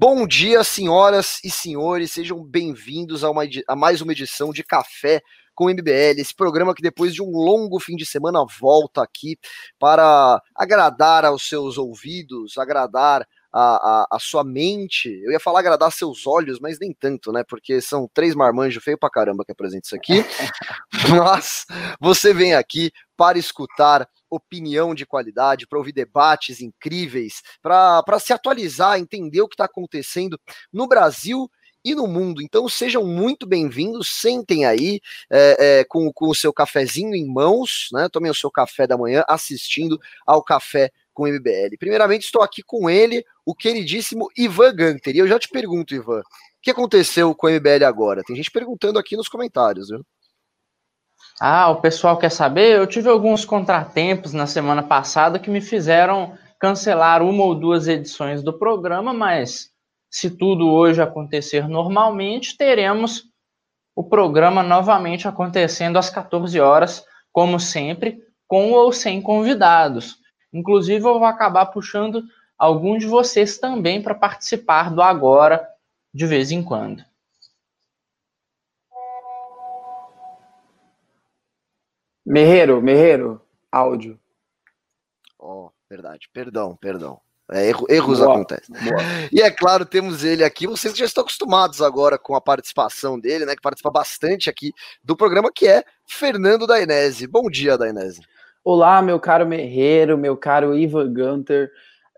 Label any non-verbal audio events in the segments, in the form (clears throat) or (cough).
Bom dia, senhoras e senhores, sejam bem-vindos a, a, mais uma edição de Café com MBL, esse programa que depois de um longo fim de semana volta aqui para agradar aos seus ouvidos, agradar a, a, a, sua mente. Eu ia falar agradar seus olhos, mas nem tanto, né? Porque são três marmanjos feio pra caramba que apresentam isso aqui. (laughs) mas você vem aqui para escutar opinião de qualidade, para ouvir debates incríveis, para se atualizar, entender o que está acontecendo no Brasil e no mundo. Então sejam muito bem-vindos, sentem aí é, é, com, com o seu cafezinho em mãos, né? Tomem o seu café da manhã assistindo ao Café com MBL. Primeiramente, estou aqui com ele, o queridíssimo Ivan Gunter. E eu já te pergunto, Ivan, o que aconteceu com o MBL agora? Tem gente perguntando aqui nos comentários, viu? Ah, o pessoal quer saber? Eu tive alguns contratempos na semana passada que me fizeram cancelar uma ou duas edições do programa, mas se tudo hoje acontecer normalmente, teremos o programa novamente acontecendo às 14 horas, como sempre, com ou sem convidados. Inclusive, eu vou acabar puxando algum de vocês também para participar do Agora de vez em quando. Merreiro, Merreiro, áudio. Oh, verdade. Perdão, perdão. É, erro, erros boa, acontecem. Boa. E é claro, temos ele aqui. Vocês já estão acostumados agora com a participação dele, né? Que participa bastante aqui do programa, que é Fernando Dainese. Bom dia, Dainese. Olá, meu caro Merreiro, meu caro Ivan Gunter.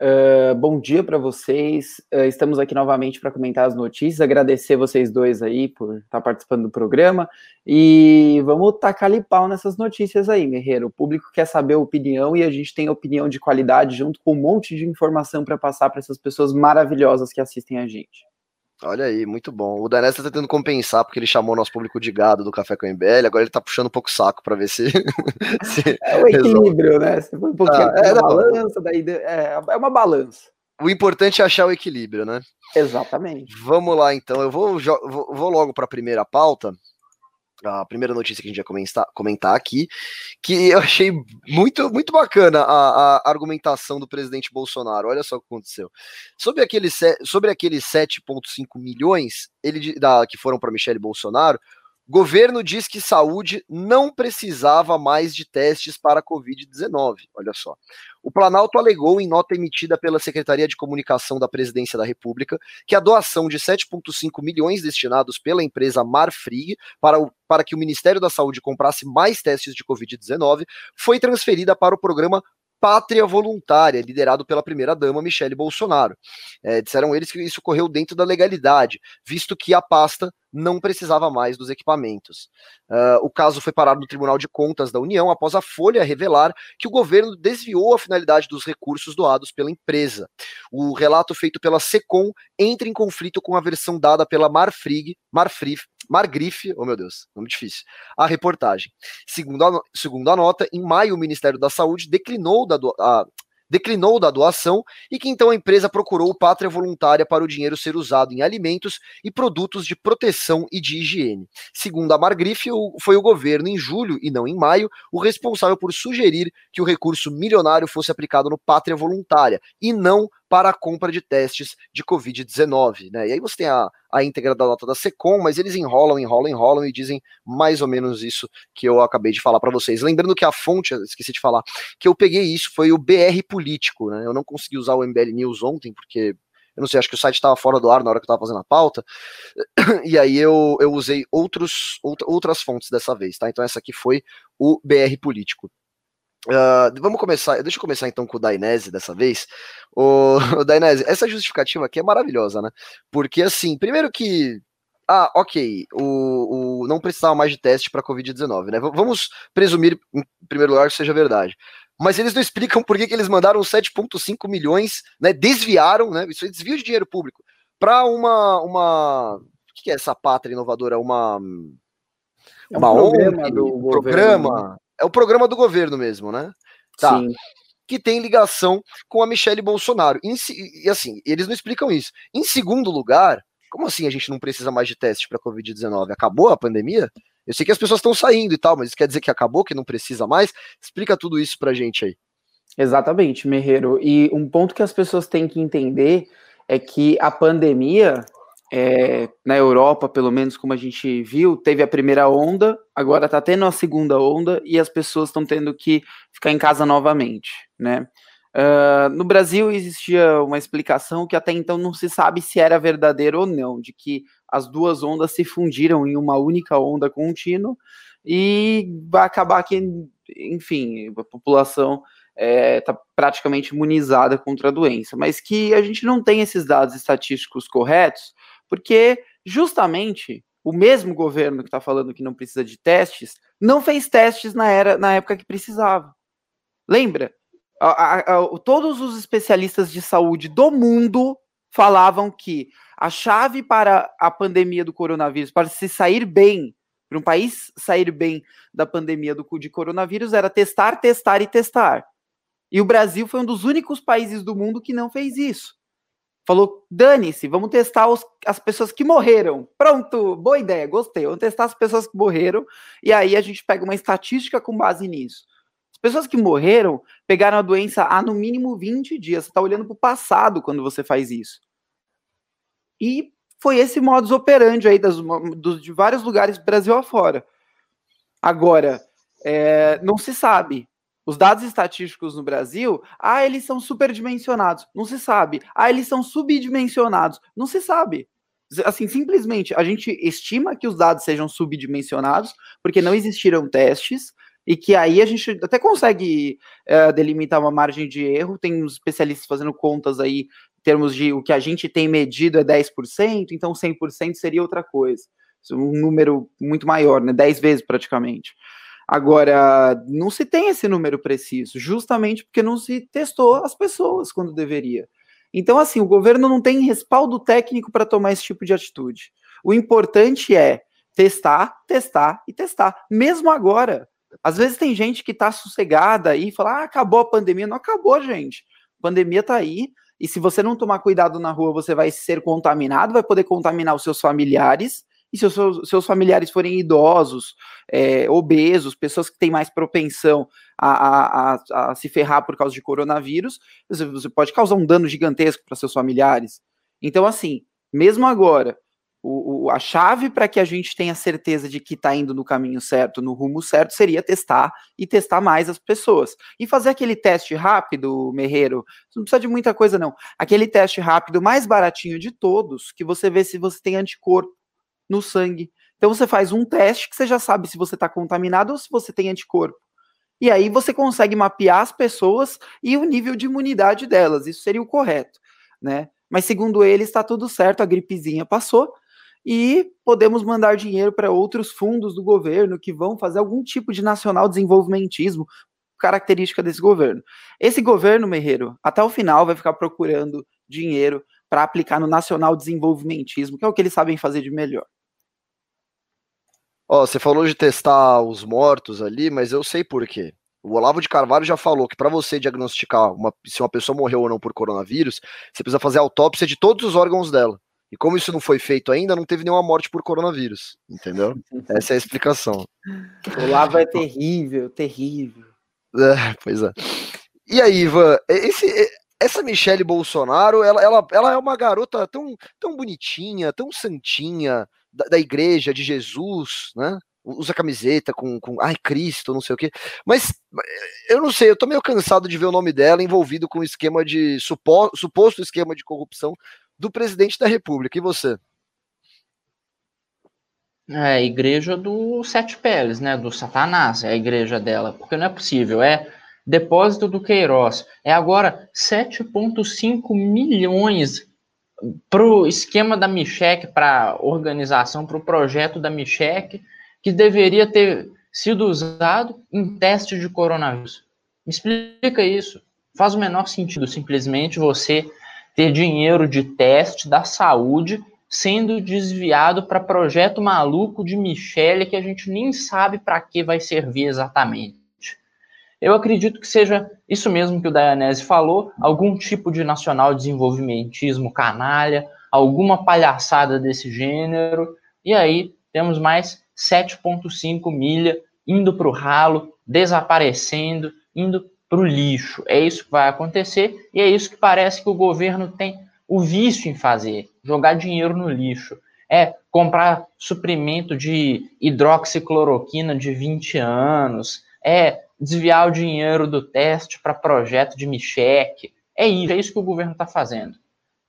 Uh, bom dia para vocês. Uh, estamos aqui novamente para comentar as notícias. Agradecer vocês dois aí por estar tá participando do programa. E vamos tacar pau nessas notícias aí, Guerreiro. O público quer saber a opinião e a gente tem opinião de qualidade junto com um monte de informação para passar para essas pessoas maravilhosas que assistem a gente. Olha aí, muito bom. O Danés tá tentando compensar porque ele chamou nosso público de gado do Café com MBL, agora ele tá puxando um pouco o saco para ver se, (laughs) se, É o equilíbrio, resolve. né? Você foi um pouquinho ah, é, uma balança, daí é, é uma balança. O importante é achar o equilíbrio, né? Exatamente. Vamos lá, então. Eu vou, vou logo para a primeira pauta a primeira notícia que a gente vai comentar, comentar aqui, que eu achei muito, muito bacana a, a, argumentação do presidente Bolsonaro. Olha só o que aconteceu. Sobre aqueles, sobre aqueles 7,5 milhões ele, da, que foram para Michele Bolsonaro, Governo diz que saúde não precisava mais de testes para Covid-19. Olha só. O Planalto alegou em nota emitida pela Secretaria de Comunicação da Presidência da República que a doação de 7,5 milhões destinados pela empresa Marfrig para, o, para que o Ministério da Saúde comprasse mais testes de Covid-19 foi transferida para o programa Pátria Voluntária, liderado pela primeira-dama Michele Bolsonaro. É, disseram eles que isso ocorreu dentro da legalidade, visto que a pasta não precisava mais dos equipamentos. Uh, o caso foi parado no Tribunal de Contas da União após a Folha revelar que o governo desviou a finalidade dos recursos doados pela empresa. O relato feito pela SECOM entra em conflito com a versão dada pela Marfrig, Marfrig, Margrife, oh meu Deus, nome difícil, a reportagem. Segundo a, segundo a nota, em maio o Ministério da Saúde declinou da, a, declinou da doação e que então a empresa procurou pátria voluntária para o dinheiro ser usado em alimentos e produtos de proteção e de higiene. Segundo a Margrife, foi o governo, em julho e não em maio, o responsável por sugerir que o recurso milionário fosse aplicado no pátria voluntária e não para a compra de testes de Covid-19. Né? E aí você tem a, a íntegra da nota da SECOM, mas eles enrolam, enrolam, enrolam e dizem mais ou menos isso que eu acabei de falar para vocês. Lembrando que a fonte, esqueci de falar, que eu peguei isso foi o BR Político. Né? Eu não consegui usar o MBL News ontem, porque eu não sei, acho que o site estava fora do ar na hora que eu estava fazendo a pauta, (clears throat) e aí eu, eu usei outros, outra, outras fontes dessa vez, tá? Então essa aqui foi o BR Político. Uh, vamos começar, deixa eu começar então com o Dainese dessa vez. O, o (laughs) Dainese, essa justificativa aqui é maravilhosa, né? Porque assim, primeiro que. Ah, ok, o, o não precisava mais de teste para Covid-19, né? V vamos presumir, em primeiro lugar, que seja verdade. Mas eles não explicam por que, que eles mandaram 7,5 milhões, né? Desviaram, né? Isso é desvio de dinheiro público para uma. uma o que é essa pátria inovadora? Uma. É uma um programa, ONG, do programa é o programa do governo mesmo, né? Tá. Sim. Que tem ligação com a Michelle Bolsonaro. E, assim, eles não explicam isso. Em segundo lugar, como assim a gente não precisa mais de teste para Covid-19? Acabou a pandemia? Eu sei que as pessoas estão saindo e tal, mas isso quer dizer que acabou, que não precisa mais? Explica tudo isso pra gente aí. Exatamente, Merreiro. E um ponto que as pessoas têm que entender é que a pandemia, é, na Europa, pelo menos como a gente viu, teve a primeira onda, agora está tendo a segunda onda e as pessoas estão tendo que ficar em casa novamente, né? Uh, no Brasil existia uma explicação que até então não se sabe se era verdadeira ou não, de que as duas ondas se fundiram em uma única onda contínua e vai acabar que, enfim, a população está é, tá praticamente imunizada contra a doença, mas que a gente não tem esses dados estatísticos corretos, porque justamente o mesmo governo que está falando que não precisa de testes não fez testes na, era, na época que precisava. Lembra? A, a, a, todos os especialistas de saúde do mundo falavam que a chave para a pandemia do coronavírus, para se sair bem, para um país sair bem da pandemia do, de coronavírus, era testar, testar e testar. E o Brasil foi um dos únicos países do mundo que não fez isso. Falou, dane-se, vamos testar os, as pessoas que morreram. Pronto, boa ideia, gostei. Vamos testar as pessoas que morreram. E aí a gente pega uma estatística com base nisso. As pessoas que morreram pegaram a doença há no mínimo 20 dias. Você está olhando para o passado quando você faz isso. E foi esse modus operandi aí das, dos, de vários lugares do Brasil afora. Agora, é, não se sabe os dados estatísticos no Brasil, ah, eles são superdimensionados, não se sabe. Ah, eles são subdimensionados, não se sabe. Assim, simplesmente, a gente estima que os dados sejam subdimensionados, porque não existiram testes, e que aí a gente até consegue é, delimitar uma margem de erro. Tem uns especialistas fazendo contas aí, em termos de o que a gente tem medido é 10%, então 100% seria outra coisa. Um número muito maior, né? 10 vezes praticamente. Agora, não se tem esse número preciso, justamente porque não se testou as pessoas quando deveria. Então, assim, o governo não tem respaldo técnico para tomar esse tipo de atitude. O importante é testar, testar e testar, mesmo agora. Às vezes tem gente que está sossegada e fala: ah, acabou a pandemia. Não acabou, gente. A pandemia está aí. E se você não tomar cuidado na rua, você vai ser contaminado, vai poder contaminar os seus familiares e se seus, seus familiares forem idosos, é, obesos, pessoas que têm mais propensão a, a, a, a, se ferrar por causa de coronavírus, você pode causar um dano gigantesco para seus familiares. Então, assim, mesmo agora, o, o, a chave para que a gente tenha certeza de que está indo no caminho certo, no rumo certo, seria testar e testar mais as pessoas. E fazer aquele teste rápido, Merreiro, não precisa de muita coisa, não. Aquele teste rápido mais baratinho de todos, que você vê se você tem anticorpo no sangue. Então você faz um teste que você já sabe se você está contaminado ou se você tem anticorpo. E aí você consegue mapear as pessoas e o nível de imunidade delas. Isso seria o correto, né? Mas segundo ele está tudo certo, a gripezinha passou e podemos mandar dinheiro para outros fundos do governo que vão fazer algum tipo de nacional desenvolvimentismo, característica desse governo. Esse governo, Merreiro, até o final vai ficar procurando dinheiro para aplicar no nacional desenvolvimentismo, que é o que eles sabem fazer de melhor. Ó, você falou de testar os mortos ali, mas eu sei por quê. O Olavo de Carvalho já falou que para você diagnosticar uma, se uma pessoa morreu ou não por coronavírus, você precisa fazer autópsia de todos os órgãos dela. E como isso não foi feito ainda, não teve nenhuma morte por coronavírus, entendeu? (laughs) Essa é a explicação. O Olavo é terrível, terrível. É, pois é. E aí, Ivan, esse, essa Michelle Bolsonaro, ela, ela, ela é uma garota tão, tão bonitinha, tão santinha, da, da igreja, de Jesus, né? Usa camiseta com, com, ai, Cristo, não sei o quê. Mas eu não sei, eu tô meio cansado de ver o nome dela envolvido com esquema de supo, suposto esquema de corrupção do presidente da República. E você? É a igreja do Sete Peles, né? Do Satanás, é a igreja dela. Porque não é possível, é depósito do Queiroz. É agora 7,5 milhões para o esquema da Michec, para a organização, para o projeto da Michec, que deveria ter sido usado em teste de coronavírus. Me explica isso. Faz o menor sentido simplesmente você ter dinheiro de teste da saúde sendo desviado para projeto maluco de Michele que a gente nem sabe para que vai servir exatamente. Eu acredito que seja isso mesmo que o Dayanese falou, algum tipo de nacional desenvolvimentismo canalha, alguma palhaçada desse gênero, e aí temos mais 7,5 milha indo para o ralo, desaparecendo, indo para o lixo. É isso que vai acontecer e é isso que parece que o governo tem o vício em fazer, jogar dinheiro no lixo. É comprar suprimento de hidroxicloroquina de 20 anos, é desviar o dinheiro do teste para projeto de Micheque. É isso, é isso que o governo está fazendo.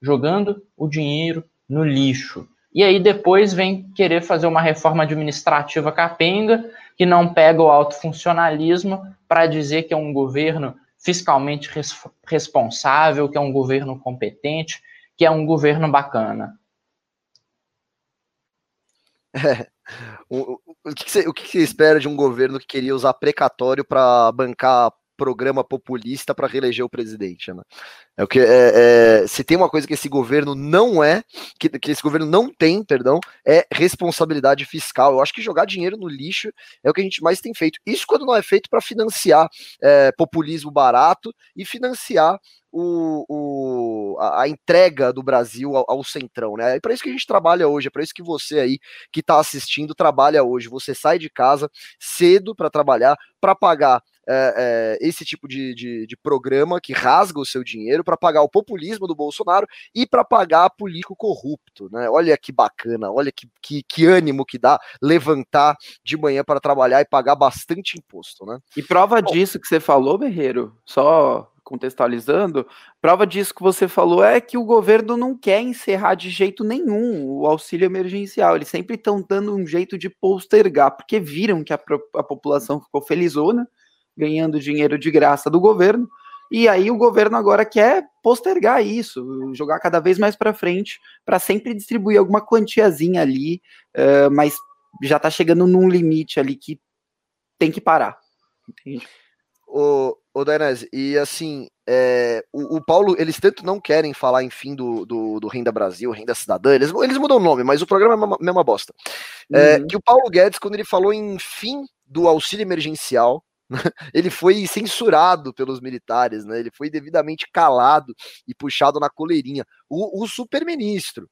Jogando o dinheiro no lixo. E aí depois vem querer fazer uma reforma administrativa capenga, que não pega o autofuncionalismo para dizer que é um governo fiscalmente res responsável, que é um governo competente, que é um governo bacana. É. O, que você, o que você espera de um governo que queria usar precatório para bancar programa populista para reeleger o presidente. Né? É o que é, é, se tem uma coisa que esse governo não é, que, que, esse governo não tem, perdão, é responsabilidade fiscal. Eu acho que jogar dinheiro no lixo é o que a gente mais tem feito. Isso quando não é feito para financiar é, populismo barato e financiar o, o, a, a, entrega do Brasil ao, ao centrão, né? É para isso que a gente trabalha hoje, é para isso que você aí que está assistindo trabalha hoje. Você sai de casa cedo para trabalhar, para pagar é, é, esse tipo de, de, de, programa que rasga o seu dinheiro para pagar o populismo do Bolsonaro e para pagar político corrupto, né? Olha que bacana, olha que, que, que ânimo que dá levantar de manhã para trabalhar e pagar bastante imposto, né? E prova Bom, disso que você falou, Berreiro, só contextualizando, prova disso que você falou é que o governo não quer encerrar de jeito nenhum o auxílio emergencial. Eles sempre estão dando um jeito de postergar, porque viram que a, a população ficou felizona, ganhando dinheiro de graça do governo, e aí o governo agora quer postergar isso, jogar cada vez mais para frente, para sempre distribuir alguma quantiazinha ali, uh, mas já está chegando num limite ali que tem que parar. Entende? O, o Dainese, e assim, é, o, o, Paulo, eles tanto não querem falar, enfim, do, do, do Renda Brasil, Renda Cidadã, eles, eles mudam o nome, mas o programa é uma, mesma bosta. É, uhum. Que o Paulo Guedes, quando ele falou em fim do auxílio emergencial, (laughs) ele foi censurado pelos militares, né? Ele foi devidamente calado e puxado na coleirinha. O, o super-ministro,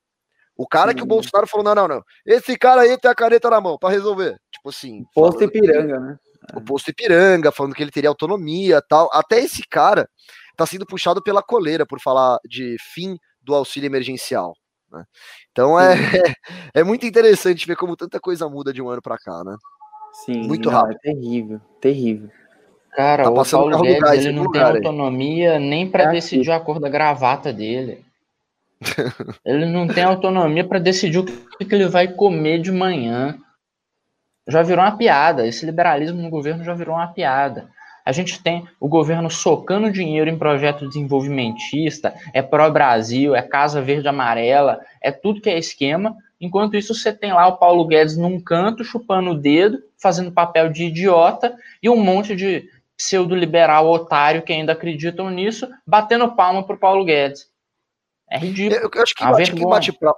o cara Sim. que o Bolsonaro falou: não, não, não. Esse cara aí tem a caneta na mão para resolver. Tipo assim. Posto Ipiranga, né? O posto Ipiranga, falando que ele teria autonomia tal. Até esse cara tá sendo puxado pela coleira por falar de fim do auxílio emergencial. Né? Então é, é, (laughs) é, muito interessante ver como tanta coisa muda de um ano para cá, né? Sim, muito não, rápido. É terrível, terrível. Cara, tá o Paulo Guedes lugar, (laughs) ele não tem autonomia aí. nem para é decidir a cor da gravata dele. ele não tem autonomia para decidir o que, que ele vai comer de manhã. Já virou uma piada. Esse liberalismo no governo já virou uma piada. A gente tem o governo socando dinheiro em projeto desenvolvimentista, é pró-Brasil, é Casa Verde Amarela, é tudo que é esquema. Enquanto isso, você tem lá o Paulo Guedes num canto, chupando o dedo, fazendo papel de idiota, e um monte de pseudo-liberal otário que ainda acreditam nisso, batendo palma pro Paulo Guedes. É ridículo. Eu, acho que, bate, quem, bate pra,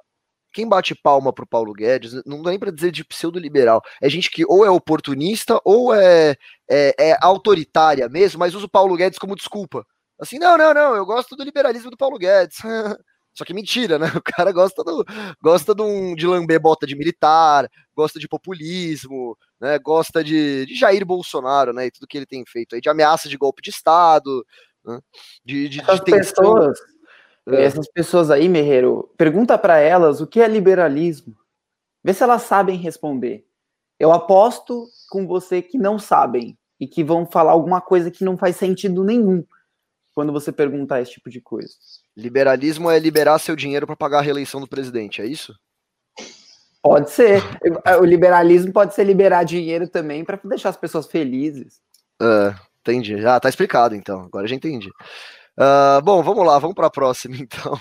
quem bate palma pro Paulo Guedes, não dá nem para dizer de pseudo-liberal. É gente que ou é oportunista ou é, é, é, autoritária mesmo, mas usa o Paulo Guedes como desculpa. Assim, não, não, não, eu gosto do liberalismo do Paulo Guedes. (laughs) Só que mentira, né? (laughs) O cara gosta do gosta de, um, de lamber bota de militar, gosta de populismo, né? Gosta de, de Jair Bolsonaro, né? E tudo que ele tem feito aí, de ameaça de golpe de Estado, né? de, de, essas de pessoas, é. essas pessoas aí, Merreiro, pergunta para elas o que é liberalismo. Vê se elas sabem responder. Eu aposto com você que não sabem e que vão falar alguma coisa que não faz sentido nenhum quando você perguntar esse tipo de coisa. Liberalismo é liberar seu dinheiro para pagar a reeleição do presidente, é isso? Pode ser. O liberalismo pode ser liberar dinheiro também para deixar as pessoas felizes. É, entendi. Ah, tá explicado então. Agora já entendi. Uh, bom, vamos lá, vamos para a próxima (laughs) então.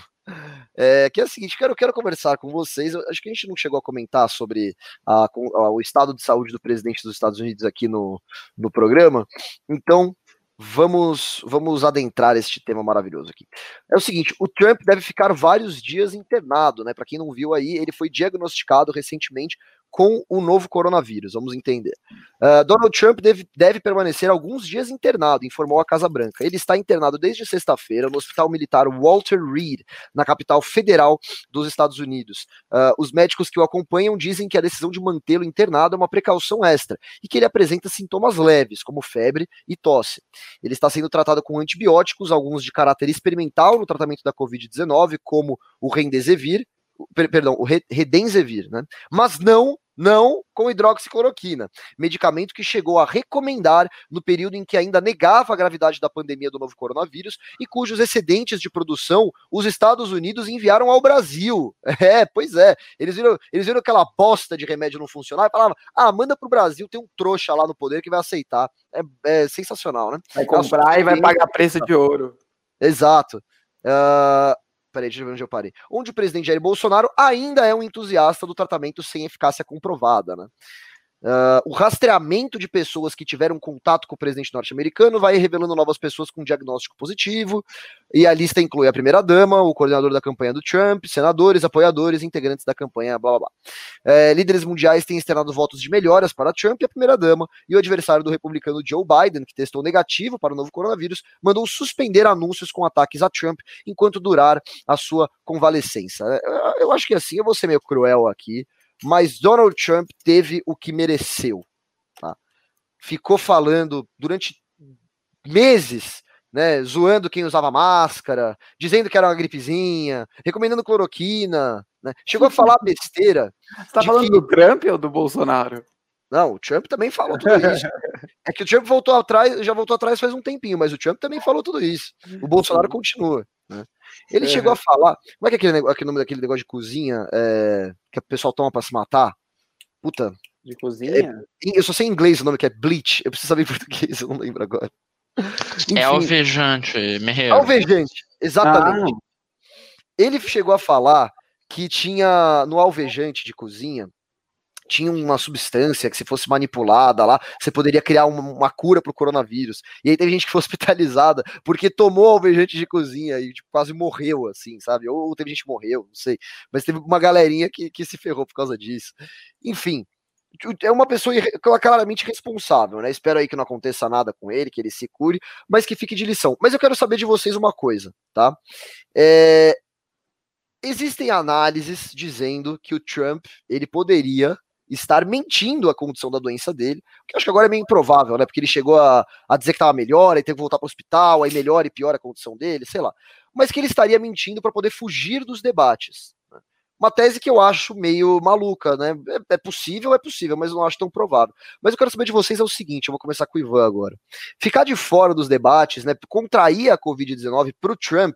É, que é o seguinte, quero, quero conversar com vocês. Acho que a gente não chegou a comentar sobre a, a, o estado de saúde do presidente dos Estados Unidos aqui no, no programa. Então, vamos, vamos adentrar este tema maravilhoso aqui. É o seguinte, o Trump deve ficar vários dias internado, né? Para quem não viu aí, ele foi diagnosticado recentemente com o novo coronavírus. Vamos entender. Uh, Donald Trump deve, deve permanecer alguns dias internado, informou a Casa Branca. Ele está internado desde sexta-feira no Hospital Militar Walter Reed, na capital federal dos Estados Unidos. Uh, os médicos que o acompanham dizem que a decisão de mantê-lo internado é uma precaução extra e que ele apresenta sintomas leves, como febre e tosse. Ele está sendo tratado com antibióticos, alguns de caráter experimental no tratamento da Covid-19, como o Remdesivir, perdão, o Redenzevir, né? Mas não não com hidroxicloroquina, medicamento que chegou a recomendar no período em que ainda negava a gravidade da pandemia do novo coronavírus e cujos excedentes de produção os Estados Unidos enviaram ao Brasil. (laughs) É, pois é. Eles viram, eles viram aquela bosta de remédio não funcionar e falavam: ah, manda pro Brasil, tem um trouxa lá no poder que vai aceitar. É, é sensacional, né? Vai comprar e vai pagar preço de ouro. Exato. Uh, Peraí, deixa eu ver onde eu parei. Onde o presidente Jair Bolsonaro ainda é um entusiasta do tratamento sem eficácia comprovada, né? Uh, o rastreamento de pessoas que tiveram contato com o presidente norte-americano vai revelando novas pessoas com diagnóstico positivo, e a lista inclui a primeira-dama, o coordenador da campanha do Trump, senadores, apoiadores, integrantes da campanha, blá blá blá. É, líderes mundiais têm externado votos de melhoras para Trump e a primeira-dama, e o adversário do republicano Joe Biden, que testou negativo para o novo coronavírus, mandou suspender anúncios com ataques a Trump enquanto durar a sua convalescença. Eu, eu acho que assim, eu vou ser meio cruel aqui mas Donald Trump teve o que mereceu. Tá? Ficou falando durante meses, né, zoando quem usava máscara, dizendo que era uma gripezinha, recomendando cloroquina, né? chegou a falar besteira. Você tá falando que... do Trump ou do Bolsonaro? Não, o Trump também falou tudo isso. (laughs) é que o Trump voltou atrás, já voltou atrás faz um tempinho, mas o Trump também falou tudo isso. O Bolsonaro continua. Né? Ele é. chegou a falar. Como é que é aquele, aquele nome daquele negócio de cozinha é, que o pessoal toma pra se matar? Puta. De cozinha? É, eu só sei em inglês o nome que é bleach. Eu preciso saber em (laughs) português, eu não lembro agora. Enfim, é alvejante, merreiro. Alvejante, exatamente. Ah. Ele chegou a falar que tinha no alvejante de cozinha tinha uma substância que se fosse manipulada lá, você poderia criar uma, uma cura para o coronavírus. E aí teve gente que foi (laughs) hospitalizada porque tomou alvejante de cozinha e tipo, quase morreu, assim, sabe? Ou, ou teve gente que morreu, não sei. Mas teve uma galerinha que, que se ferrou por causa disso. Enfim, é uma pessoa claramente responsável, né? Espero aí que não aconteça nada com ele, que ele se cure, mas que fique de lição. Mas eu quero saber de vocês uma coisa, tá? É... Existem análises dizendo que o Trump ele poderia estar mentindo a condição da doença dele, que acho que agora é meio improvável, né? Porque ele chegou a, a dizer que estava melhor, aí teve que voltar para o hospital, aí melhora e piora a condição dele, sei lá. Mas que ele estaria mentindo para poder fugir dos debates. Né? Uma tese que eu acho meio maluca, né? É, é, possível, é possível, mas não acho tão provável. Mas eu quero saber de vocês é o seguinte: eu vou começar com o Ivan agora. Ficar de fora dos debates, né? Contrair a Covid-19 para o Trump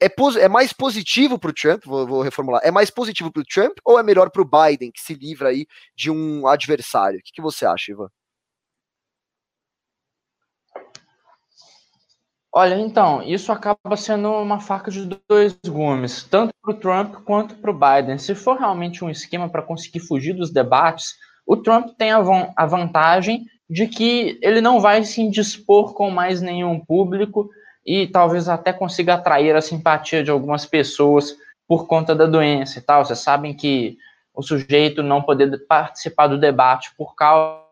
é, é mais positivo para o Trump, vou, vou, reformular, é mais positivo para o Trump ou é melhor para o Biden, que se livra aí de um adversário? O que, que você acha, Ivan? Olha, então, isso acaba sendo uma faca de dois gumes, tanto para o Trump quanto para o Biden. Se for realmente um esquema para conseguir fugir dos debates, o Trump tem a, a vantagem de que ele não vai se indispor com mais nenhum público e talvez até consiga atrair a simpatia de algumas pessoas por conta da doença e tal. Vocês sabem que o sujeito não poder participar do debate por causa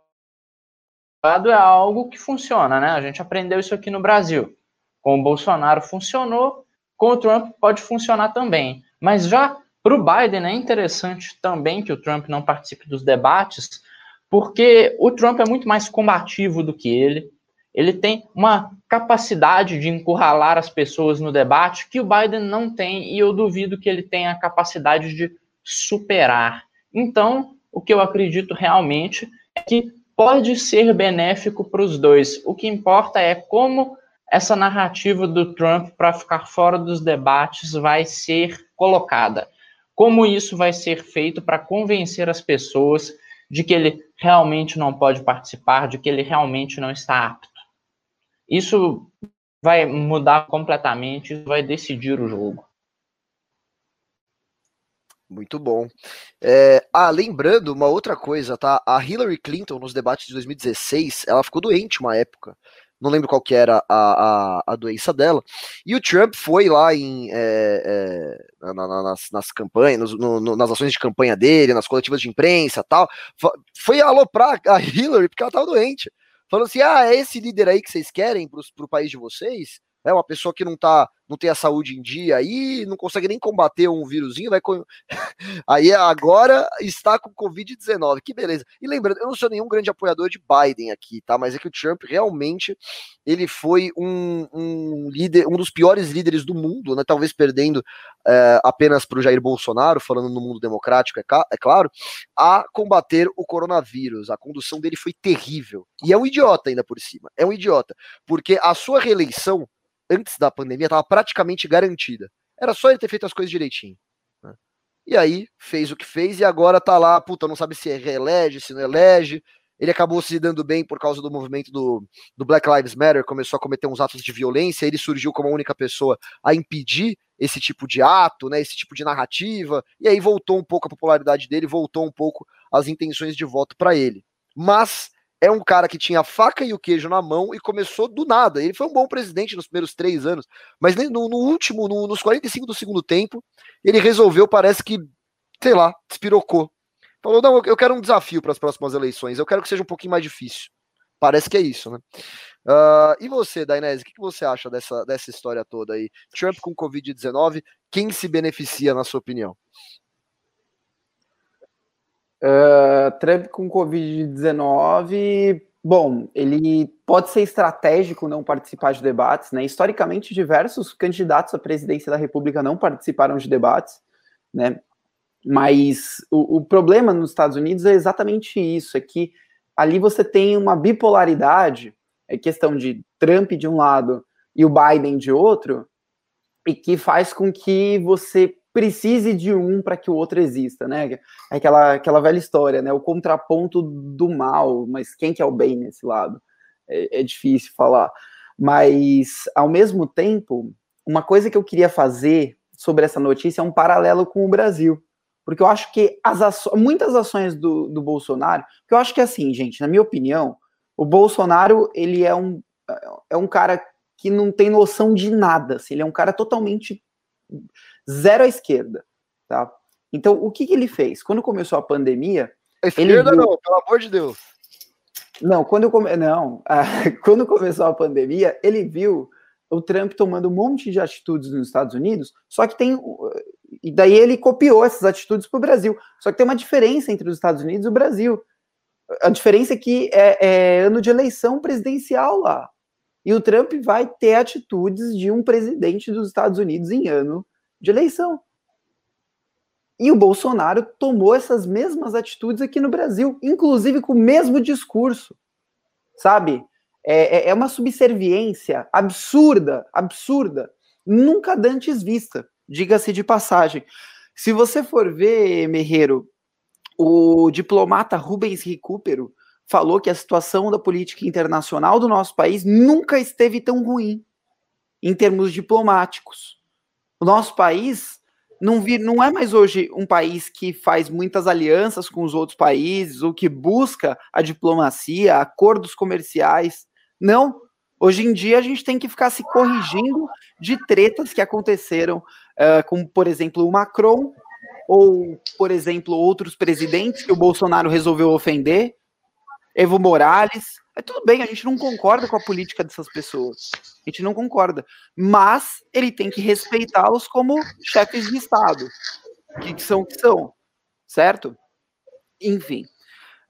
é algo que funciona, né? A gente aprendeu isso aqui no Brasil. Com o Bolsonaro funcionou, com o Trump pode funcionar também. Mas já para o Biden é interessante também que o Trump não participe dos debates, porque o Trump é muito mais combativo do que ele ele tem uma capacidade de encurralar as pessoas no debate que o Biden não tem e eu duvido que ele tenha a capacidade de superar. Então, o que eu acredito realmente é que pode ser benéfico para os dois. O que importa é como essa narrativa do Trump para ficar fora dos debates vai ser colocada. Como isso vai ser feito para convencer as pessoas de que ele realmente não pode participar, de que ele realmente não está apto. Isso vai mudar completamente, vai decidir o jogo. Muito bom. É, ah, lembrando uma outra coisa, tá? A Hillary Clinton, nos debates de 2016, ela ficou doente uma época. não lembro qual que era a, a, a doença dela. E o Trump foi lá em, é, é, na, na, nas, nas campanhas, no, no, nas ações de campanha dele, nas coletivas de imprensa tal, foi aloprar a Hillary porque ela estava doente. Falando assim: ah, é esse líder aí que vocês querem para o país de vocês? É uma pessoa que não tá, não tem a saúde em dia aí, não consegue nem combater um vírusinho, vai com... (laughs) aí agora está com Covid-19, que beleza. E lembrando, eu não sou nenhum grande apoiador de Biden aqui, tá? Mas é que o Trump realmente ele foi um, um líder, um dos piores líderes do mundo, né? Talvez perdendo é, apenas para o Jair Bolsonaro, falando no mundo democrático, é, é claro, a combater o coronavírus. A condução dele foi terrível. E é um idiota ainda por cima. É um idiota. Porque a sua reeleição antes da pandemia, estava praticamente garantida. Era só ele ter feito as coisas direitinho. Né? E aí, fez o que fez e agora tá lá, puta, não sabe se é reelege, se não elege. Ele acabou se dando bem por causa do movimento do, do Black Lives Matter, começou a cometer uns atos de violência, ele surgiu como a única pessoa a impedir esse tipo de ato, né, esse tipo de narrativa, e aí voltou um pouco a popularidade dele, voltou um pouco as intenções de voto para ele. Mas é um cara que tinha a faca e o queijo na mão e começou do nada. Ele foi um bom presidente nos primeiros três anos, mas no, no último, no, nos 45 do segundo tempo, ele resolveu, parece que, sei lá, despirocou. Falou: não, eu quero um desafio para as próximas eleições, eu quero que seja um pouquinho mais difícil. Parece que é isso, né? Uh, e você, Dainese, o que, que você acha dessa, dessa história toda aí? Trump com Covid-19, quem se beneficia, na sua opinião? Uh, Trump com Covid-19, bom, ele pode ser estratégico não participar de debates, né? Historicamente, diversos candidatos à presidência da República não participaram de debates, né? Mas o, o problema nos Estados Unidos é exatamente isso: é que ali você tem uma bipolaridade, é questão de Trump de um lado e o Biden de outro, e que faz com que você precise de um para que o outro exista, né? É aquela, aquela velha história, né? O contraponto do mal, mas quem que é o bem nesse lado? É, é difícil falar. Mas, ao mesmo tempo, uma coisa que eu queria fazer sobre essa notícia é um paralelo com o Brasil. Porque eu acho que as aço muitas ações do, do Bolsonaro, que eu acho que é assim, gente, na minha opinião, o Bolsonaro, ele é um, é um cara que não tem noção de nada. Assim, ele é um cara totalmente zero à esquerda, tá? Então, o que, que ele fez? Quando começou a pandemia... A esquerda viu... não, pelo amor de Deus. Não, quando, come... não, (laughs) quando começou a pandemia, ele viu o Trump tomando um monte de atitudes nos Estados Unidos, só que tem... E daí ele copiou essas atitudes para o Brasil. Só que tem uma diferença entre os Estados Unidos e o Brasil. A diferença é que é, é ano de eleição presidencial lá. E o Trump vai ter atitudes de um presidente dos Estados Unidos em ano de eleição. E o Bolsonaro tomou essas mesmas atitudes aqui no Brasil, inclusive com o mesmo discurso, sabe? É, é, é uma subserviência absurda, absurda, nunca dantes vista, diga-se de passagem. Se você for ver, Merreiro, o diplomata Rubens Recupero falou que a situação da política internacional do nosso país nunca esteve tão ruim em termos diplomáticos. O nosso país não, vir, não é mais hoje um país que faz muitas alianças com os outros países, ou que busca a diplomacia, acordos comerciais. Não. Hoje em dia a gente tem que ficar se corrigindo de tretas que aconteceram, uh, como, por exemplo, o Macron, ou, por exemplo, outros presidentes que o Bolsonaro resolveu ofender, Evo Morales. É tudo bem, a gente não concorda com a política dessas pessoas. A gente não concorda. Mas ele tem que respeitá-los como chefes de Estado. Que são o que são. Certo? Enfim.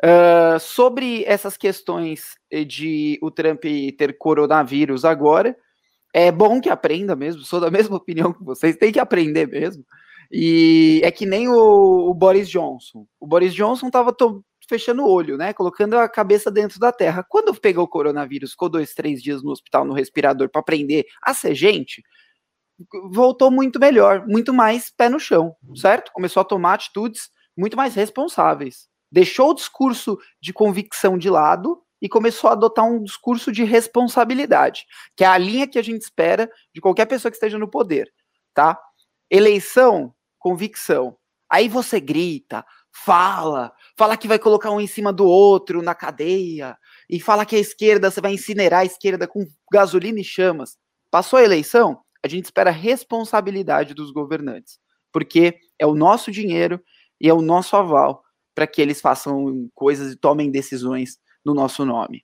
Uh, sobre essas questões de o Trump ter coronavírus agora, é bom que aprenda mesmo, sou da (laughs) mesma opinião que vocês, tem que aprender mesmo. E é que nem o, o Boris Johnson. O Boris Johnson estava fechando o olho, né? Colocando a cabeça dentro da terra. Quando pegou o coronavírus, ficou dois, três dias no hospital, no respirador, para aprender a ser gente, voltou muito melhor, muito mais pé no chão, certo? Começou a tomar atitudes muito mais responsáveis. Deixou o discurso de convicção de lado e começou a adotar um discurso de responsabilidade, que é a linha que a gente espera de qualquer pessoa que esteja no poder, tá? Eleição, convicção. Aí você grita, fala, fala que vai colocar um em cima do outro na cadeia, e fala que a esquerda, você vai incinerar a esquerda com gasolina e chamas. Passou a eleição, a gente espera responsabilidade dos governantes, porque é o nosso dinheiro e é o nosso aval para que eles façam coisas e tomem decisões no nosso nome.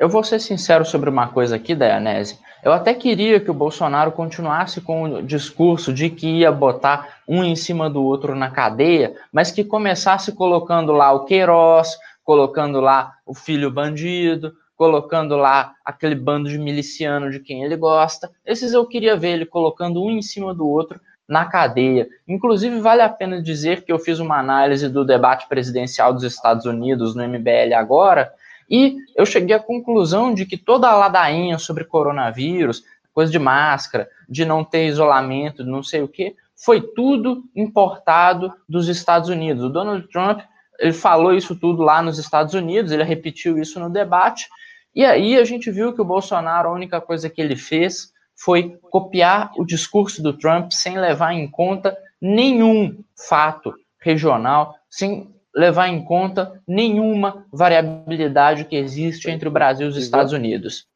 Eu vou ser sincero sobre uma coisa aqui, Dayanese. Eu até queria que o Bolsonaro continuasse com o discurso de que ia botar um em cima do outro na cadeia, mas que começasse colocando lá o Queiroz, colocando lá o filho bandido, colocando lá aquele bando de miliciano de quem ele gosta. Esses eu queria ver ele colocando um em cima do outro na cadeia. Inclusive, vale a pena dizer que eu fiz uma análise do debate presidencial dos Estados Unidos no MBL agora e eu cheguei à conclusão de que toda a ladainha sobre coronavírus, coisa de máscara, de não ter isolamento, não sei o que, foi tudo importado dos Estados Unidos. O Donald Trump ele falou isso tudo lá nos Estados Unidos, ele repetiu isso no debate, e aí a gente viu que o Bolsonaro, a única coisa que ele fez foi copiar o discurso do Trump sem levar em conta nenhum fato regional, sem levar em conta nenhuma variabilidade que existe entre o Brasil e os Estados Unidos.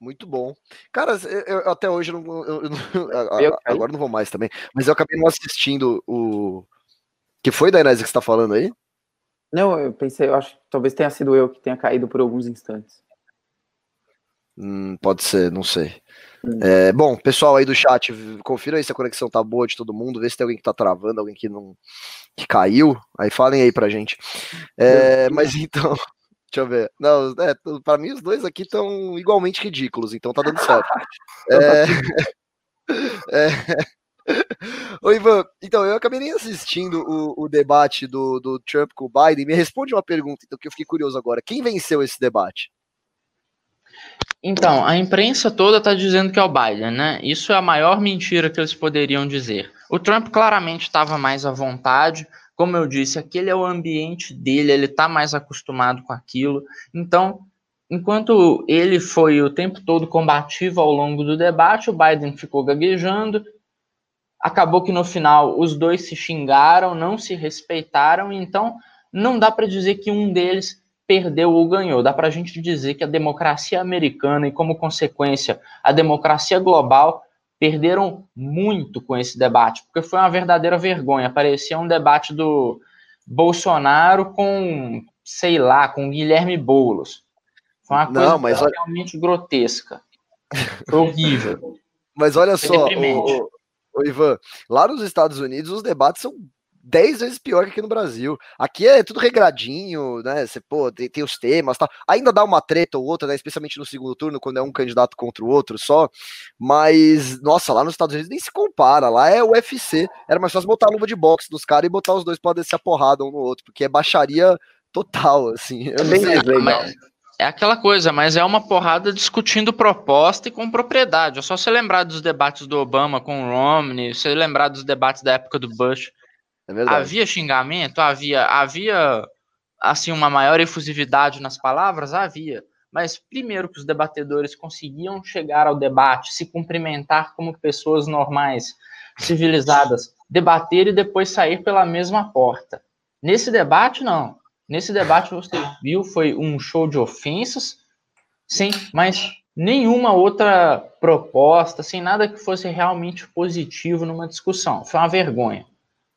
Muito bom. Cara, eu, até hoje não, eu, eu, (laughs) agora não vou mais também, mas eu acabei não assistindo o que foi da Inés que você está falando aí? Não, eu pensei, eu acho que talvez tenha sido eu que tenha caído por alguns instantes. Hum, pode ser, não sei. É, bom, pessoal aí do chat, confira aí se a conexão tá boa de todo mundo, vê se tem alguém que tá travando, alguém que não que caiu, aí falem aí pra gente. É, mas então, (laughs) deixa eu ver. Não, é, para mim os dois aqui estão igualmente ridículos, então tá dando certo. (laughs) é, (laughs) é, Oi, Ivan, então eu acabei nem assistindo o, o debate do, do Trump com o Biden. Me responde uma pergunta, então, que eu fiquei curioso agora. Quem venceu esse debate? Então, a imprensa toda está dizendo que é o Biden, né? Isso é a maior mentira que eles poderiam dizer. O Trump claramente estava mais à vontade, como eu disse, aquele é o ambiente dele, ele está mais acostumado com aquilo. Então, enquanto ele foi o tempo todo combativo ao longo do debate, o Biden ficou gaguejando. Acabou que no final os dois se xingaram, não se respeitaram, então não dá para dizer que um deles perdeu ou ganhou. Dá para a gente dizer que a democracia americana e, como consequência, a democracia global perderam muito com esse debate, porque foi uma verdadeira vergonha. Parecia um debate do Bolsonaro com, sei lá, com Guilherme Boulos. Foi uma coisa Não, mas realmente grotesca. Foi horrível. (laughs) Mas olha foi só, o, o, Ivan, lá nos Estados Unidos os debates são 10 vezes pior que aqui no Brasil. Aqui é tudo regradinho, né? Você, pô, tem, tem os temas tal. Ainda dá uma treta ou outra, né? Especialmente no segundo turno, quando é um candidato contra o outro só. Mas, nossa, lá nos Estados Unidos nem se compara. Lá é UFC. Era mais fácil botar a luva de boxe dos caras e botar os dois pra descer a porrada um no outro, porque é baixaria total, assim. É bem mais legal. É aquela coisa, mas é uma porrada discutindo proposta e com propriedade. É só você lembrar dos debates do Obama com o Romney, você lembrar dos debates da época do Bush. É havia xingamento? Havia. Havia, assim, uma maior efusividade nas palavras? Havia. Mas, primeiro, que os debatedores conseguiam chegar ao debate, se cumprimentar como pessoas normais, civilizadas, debater e depois sair pela mesma porta. Nesse debate, não. Nesse debate, você viu, foi um show de ofensas, sem mais nenhuma outra proposta, sem nada que fosse realmente positivo numa discussão. Foi uma vergonha.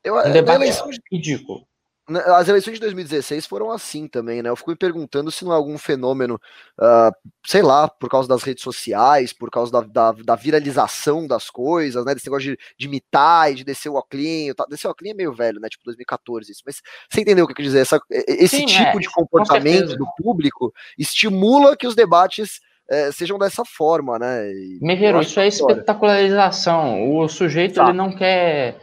Eu, um debate eleição de, ridículo. As eleições de 2016 foram assim também, né? Eu fico me perguntando se não é algum fenômeno, uh, sei lá, por causa das redes sociais, por causa da, da, da viralização das coisas, né? Desse negócio de, de imitar e de descer o óculinho. Tá? Descer o óculinho é meio velho, né? Tipo 2014, isso. Mas você entendeu o que eu quis dizer? Essa, esse Sim, tipo é, de comportamento do público estimula que os debates é, sejam dessa forma, né? Merreiro, isso é espetacularização. O sujeito tá. ele não quer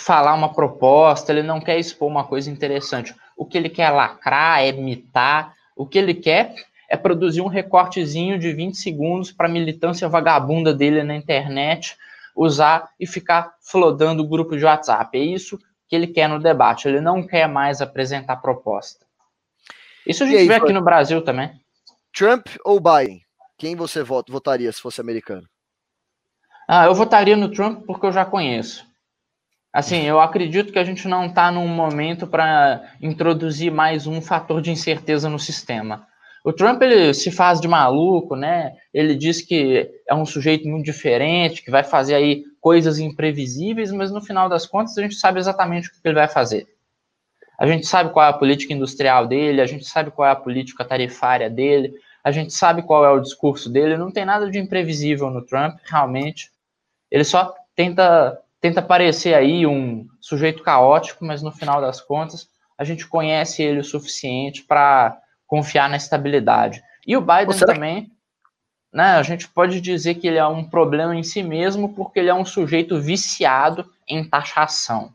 falar uma proposta, ele não quer expor uma coisa interessante. O que ele quer lacrar, é imitar, o que ele quer é produzir um recortezinho de 20 segundos para a militância vagabunda dele na internet usar e ficar flodando o grupo de WhatsApp. É isso que ele quer no debate. Ele não quer mais apresentar proposta. Isso a gente aí, vê aqui no Brasil também. Trump ou Biden? Quem você vota, votaria se fosse americano? Ah, eu votaria no Trump porque eu já conheço. Assim, eu acredito que a gente não está num momento para introduzir mais um fator de incerteza no sistema. O Trump ele se faz de maluco, né? Ele diz que é um sujeito muito diferente, que vai fazer aí coisas imprevisíveis, mas no final das contas a gente sabe exatamente o que ele vai fazer. A gente sabe qual é a política industrial dele, a gente sabe qual é a política tarifária dele, a gente sabe qual é o discurso dele, não tem nada de imprevisível no Trump, realmente. Ele só tenta tenta parecer aí um sujeito caótico, mas no final das contas a gente conhece ele o suficiente para confiar na estabilidade. E o Biden também, né, a gente pode dizer que ele é um problema em si mesmo porque ele é um sujeito viciado em taxação.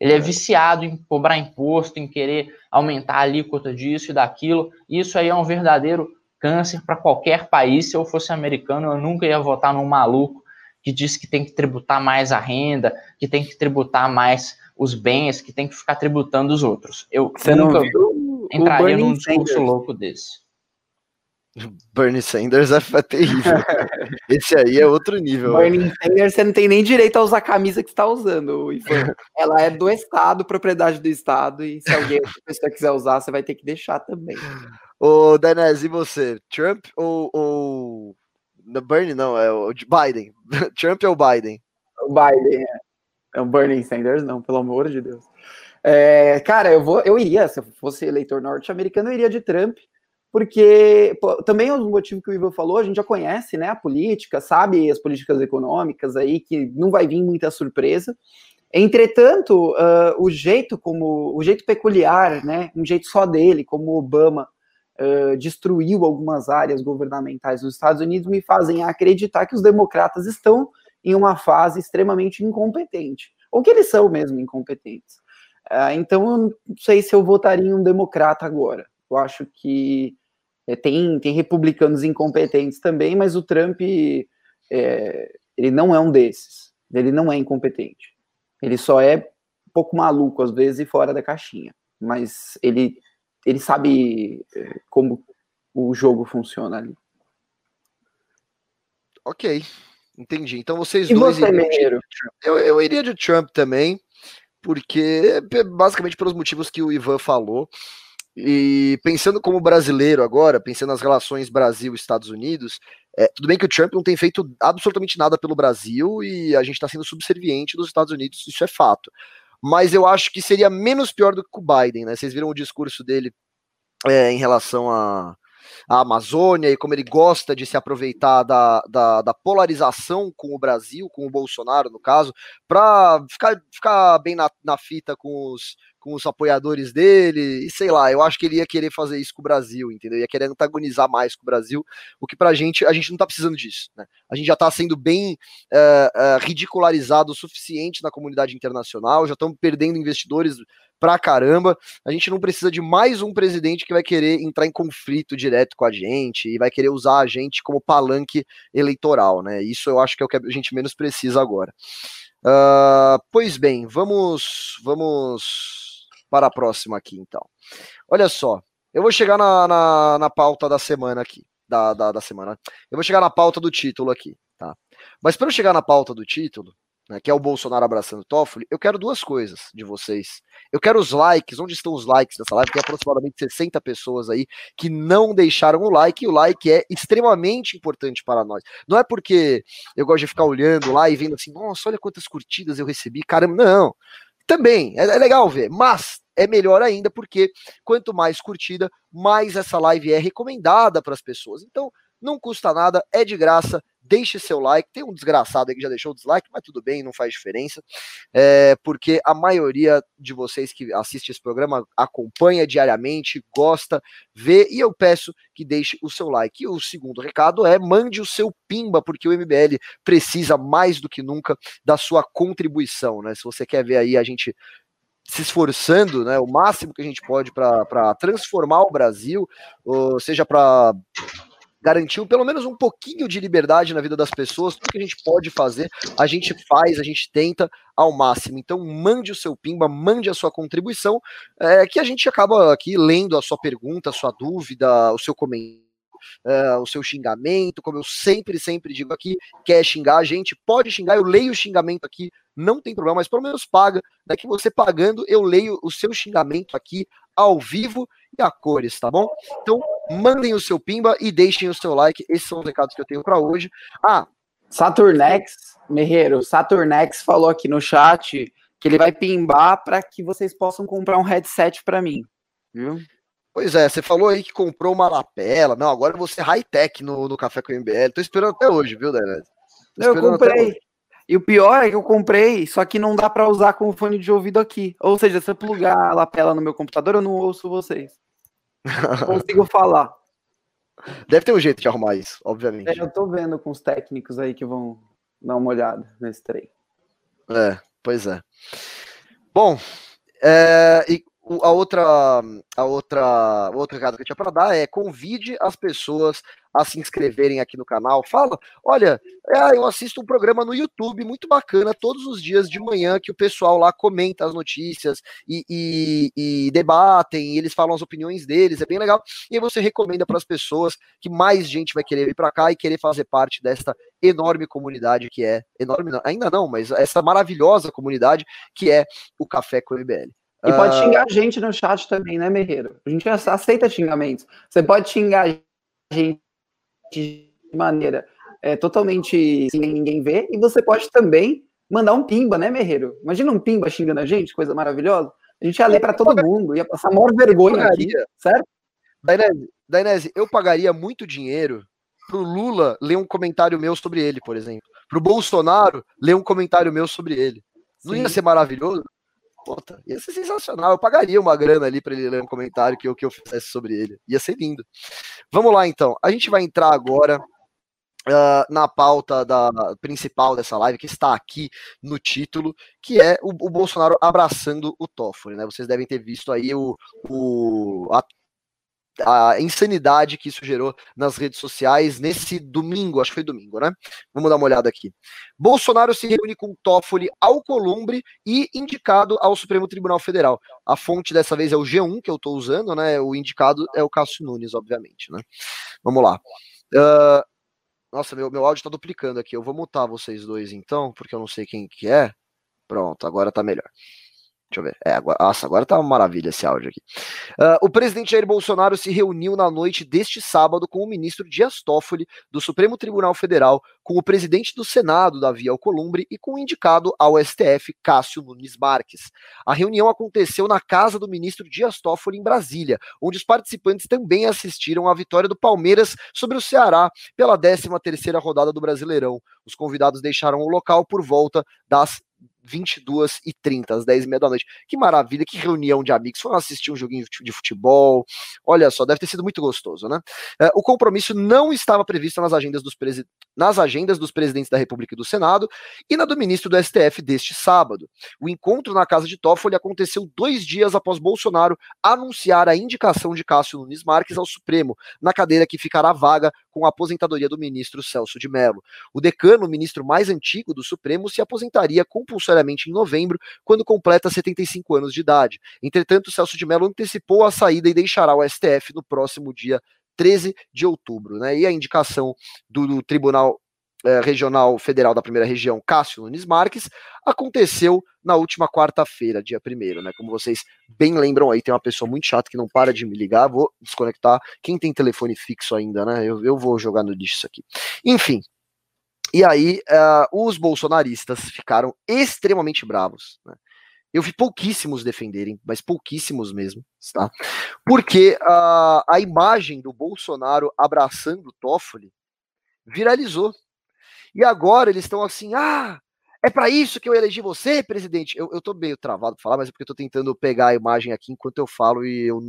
Ele é viciado em cobrar imposto, em querer aumentar a alíquota disso e daquilo. Isso aí é um verdadeiro câncer para qualquer país. Se eu fosse americano, eu nunca ia votar num maluco que diz que tem que tributar mais a renda, que tem que tributar mais os bens, que tem que ficar tributando os outros. Eu Você nunca entraria num discurso Sanders. louco desse. (laughs) Bernie Sanders é, é terrível. (laughs) Esse aí é outro nível. Bernie Sanders, você não tem nem direito a usar a camisa que está usando, Ivan. (laughs) Ela é do Estado, propriedade do Estado, e se alguém pessoa quiser usar, você vai ter que deixar também. Ô, Denez, e você? Trump ou, ou... Bernie não, é o Biden. (laughs) Trump ou Biden? O Biden, é. É o Bernie Sanders, não, pelo amor de Deus. É, cara, eu vou, eu iria, se eu fosse eleitor norte-americano, eu iria de Trump, porque pô, também é um motivo que o Ivan falou, a gente já conhece, né, a política, sabe as políticas econômicas aí, que não vai vir muita surpresa. Entretanto, uh, o jeito como, o jeito peculiar, né, um jeito só dele, como Obama destruiu algumas áreas governamentais nos Estados Unidos, me fazem acreditar que os democratas estão em uma fase extremamente incompetente, ou que eles são mesmo incompetentes. Uh, então, eu não sei se eu votaria em um democrata agora. Eu acho que é, tem, tem republicanos incompetentes também, mas o Trump é, ele não é um desses. Ele não é incompetente. Ele só é um pouco maluco às vezes e fora da caixinha. Mas ele, ele sabe é, como o jogo funciona ali. Ok, entendi. Então vocês e dois. Você, iriam eu, eu iria de Trump também, porque basicamente pelos motivos que o Ivan falou. E pensando como brasileiro agora, pensando nas relações Brasil-Estados Unidos, é, tudo bem que o Trump não tem feito absolutamente nada pelo Brasil e a gente está sendo subserviente dos Estados Unidos, isso é fato. Mas eu acho que seria menos pior do que o Biden, né? Vocês viram o discurso dele é, em relação a, a Amazônia e como ele gosta de se aproveitar da, da, da polarização com o Brasil, com o Bolsonaro, no caso, para ficar, ficar bem na, na fita com os, com os apoiadores dele, e sei lá, eu acho que ele ia querer fazer isso com o Brasil, entendeu? Ia querer antagonizar mais com o Brasil, o que pra gente, a gente não tá precisando disso, né? A gente já tá sendo bem uh, uh, ridicularizado o suficiente na comunidade internacional, já estamos perdendo investidores pra caramba. A gente não precisa de mais um presidente que vai querer entrar em conflito direto com a gente e vai querer usar a gente como palanque eleitoral, né? Isso eu acho que é o que a gente menos precisa agora. Uh, pois bem, vamos, vamos para a próxima aqui, então. Olha só, eu vou chegar na, na, na pauta da semana aqui, da, da, da semana. Eu vou chegar na pauta do título aqui, tá? Mas para eu chegar na pauta do título, né, que é o Bolsonaro abraçando Toffoli, eu quero duas coisas de vocês. Eu quero os likes, onde estão os likes dessa live? Tem aproximadamente 60 pessoas aí que não deixaram o like, e o like é extremamente importante para nós. Não é porque eu gosto de ficar olhando lá e vendo assim, nossa, olha quantas curtidas eu recebi, caramba, não. Também, é, é legal ver, mas é melhor ainda porque quanto mais curtida, mais essa live é recomendada para as pessoas. Então, não custa nada, é de graça, deixe seu like. Tem um desgraçado aí que já deixou o dislike, mas tudo bem, não faz diferença, é, porque a maioria de vocês que assiste esse programa acompanha diariamente, gosta, vê, e eu peço que deixe o seu like. E o segundo recado é mande o seu pimba, porque o MBL precisa mais do que nunca da sua contribuição, né? Se você quer ver aí a gente se esforçando, né, o máximo que a gente pode para transformar o Brasil, ou seja para garantiu pelo menos um pouquinho de liberdade na vida das pessoas. Tudo que a gente pode fazer, a gente faz, a gente tenta ao máximo. Então, mande o seu pimba, mande a sua contribuição, é, que a gente acaba aqui lendo a sua pergunta, a sua dúvida, o seu comentário uh, o seu xingamento, como eu sempre, sempre digo aqui, quer xingar a gente, pode xingar, eu leio o xingamento aqui, não tem problema, mas pelo menos paga, né, você pagando, eu leio o seu xingamento aqui ao vivo e a cores, tá bom? Então, mandem o seu pimba e deixem o seu like, esses são os recados que eu tenho para hoje. Ah, Saturnex, Merreiro, Saturnex falou aqui no chat que ele vai pimbar para que vocês possam comprar um headset para mim, viu? Pois é, você falou aí que comprou uma lapela. Não, agora você é high-tech no, no Café com o MBL. Tô esperando até hoje, viu, Daniel? Eu comprei. E o pior é que eu comprei, só que não dá para usar com o fone de ouvido aqui. Ou seja, se eu plugar a lapela no meu computador, eu não ouço vocês. Não (laughs) consigo falar. Deve ter um jeito de arrumar isso, obviamente. É, eu tô vendo com os técnicos aí que vão dar uma olhada nesse trem. É, pois é. Bom, é, e a outra, a outra, outro recado que eu tinha para dar é convide as pessoas a se inscreverem aqui no canal. Fala, olha, é, eu assisto um programa no YouTube muito bacana todos os dias de manhã que o pessoal lá comenta as notícias e, e, e debatem, e eles falam as opiniões deles, é bem legal. E aí você recomenda para as pessoas que mais gente vai querer vir para cá e querer fazer parte desta enorme comunidade que é enorme, ainda não, mas essa maravilhosa comunidade que é o Café com MBL. E pode ah, xingar a gente no chat também, né, Merreiro? A gente aceita xingamentos. Você pode xingar a gente de maneira é, totalmente sem ninguém ver, e você pode também mandar um pimba, né, Merreiro? Imagina um pimba xingando a gente, coisa maravilhosa. A gente ia ler para todo mundo, ia passar a maior vergonha aqui, certo? Dainese, Dainese, eu pagaria muito dinheiro pro Lula ler um comentário meu sobre ele, por exemplo. Pro Bolsonaro ler um comentário meu sobre ele. Não Sim. ia ser maravilhoso? Puta, ia ser sensacional. Eu pagaria uma grana ali para ele ler um comentário que eu, que eu fizesse sobre ele. Ia ser lindo. Vamos lá, então. A gente vai entrar agora Uh, na pauta da, principal dessa live, que está aqui no título, que é o, o Bolsonaro abraçando o Toffoli. Né? Vocês devem ter visto aí o, o, a a insanidade que isso gerou nas redes sociais nesse domingo, acho que foi domingo, né? Vamos dar uma olhada aqui. Bolsonaro se reúne com Toffoli ao Columbre e indicado ao Supremo Tribunal Federal. A fonte dessa vez é o G1 que eu estou usando, né? O indicado é o Cássio Nunes, obviamente, né? Vamos lá. Uh, nossa, meu, meu áudio está duplicando aqui. Eu vou mutar vocês dois então, porque eu não sei quem que é. Pronto, agora tá melhor. Deixa eu ver. É, agora, nossa, agora tá uma maravilha esse áudio aqui. Uh, o presidente Jair Bolsonaro se reuniu na noite deste sábado com o ministro Dias Toffoli, do Supremo Tribunal Federal, com o presidente do Senado, Davi Alcolumbre, e com o indicado ao STF, Cássio Nunes Marques. A reunião aconteceu na casa do ministro Dias Toffoli, em Brasília, onde os participantes também assistiram à vitória do Palmeiras sobre o Ceará pela 13 terceira rodada do Brasileirão. Os convidados deixaram o local por volta das 22 e 30, às 10 e meia da noite. Que maravilha, que reunião de amigos. Foram assistir um joguinho de futebol. Olha só, deve ter sido muito gostoso, né? É, o compromisso não estava previsto nas agendas, dos presi... nas agendas dos presidentes da República e do Senado e na do ministro do STF deste sábado. O encontro na casa de Toffoli aconteceu dois dias após Bolsonaro anunciar a indicação de Cássio Nunes Marques ao Supremo, na cadeira que ficará vaga com a aposentadoria do ministro Celso de Mello. O decano, o ministro mais antigo do Supremo, se aposentaria compulsoriamente em novembro, quando completa 75 anos de idade. Entretanto, Celso de Mello antecipou a saída e deixará o STF no próximo dia 13 de outubro. Né? E a indicação do, do Tribunal eh, Regional Federal da Primeira Região, Cássio Nunes Marques, aconteceu na última quarta-feira, dia 1 né? Como vocês bem lembram aí, tem uma pessoa muito chata que não para de me ligar, vou desconectar. Quem tem telefone fixo ainda, né? Eu, eu vou jogar no lixo isso aqui. Enfim. E aí, uh, os bolsonaristas ficaram extremamente bravos, né? Eu vi pouquíssimos defenderem, mas pouquíssimos mesmo, tá? Porque uh, a imagem do Bolsonaro abraçando o Toffoli viralizou. E agora eles estão assim, ah, é para isso que eu elegi você, presidente. Eu, eu tô meio travado para falar, mas é porque eu tô tentando pegar a imagem aqui enquanto eu falo e eu,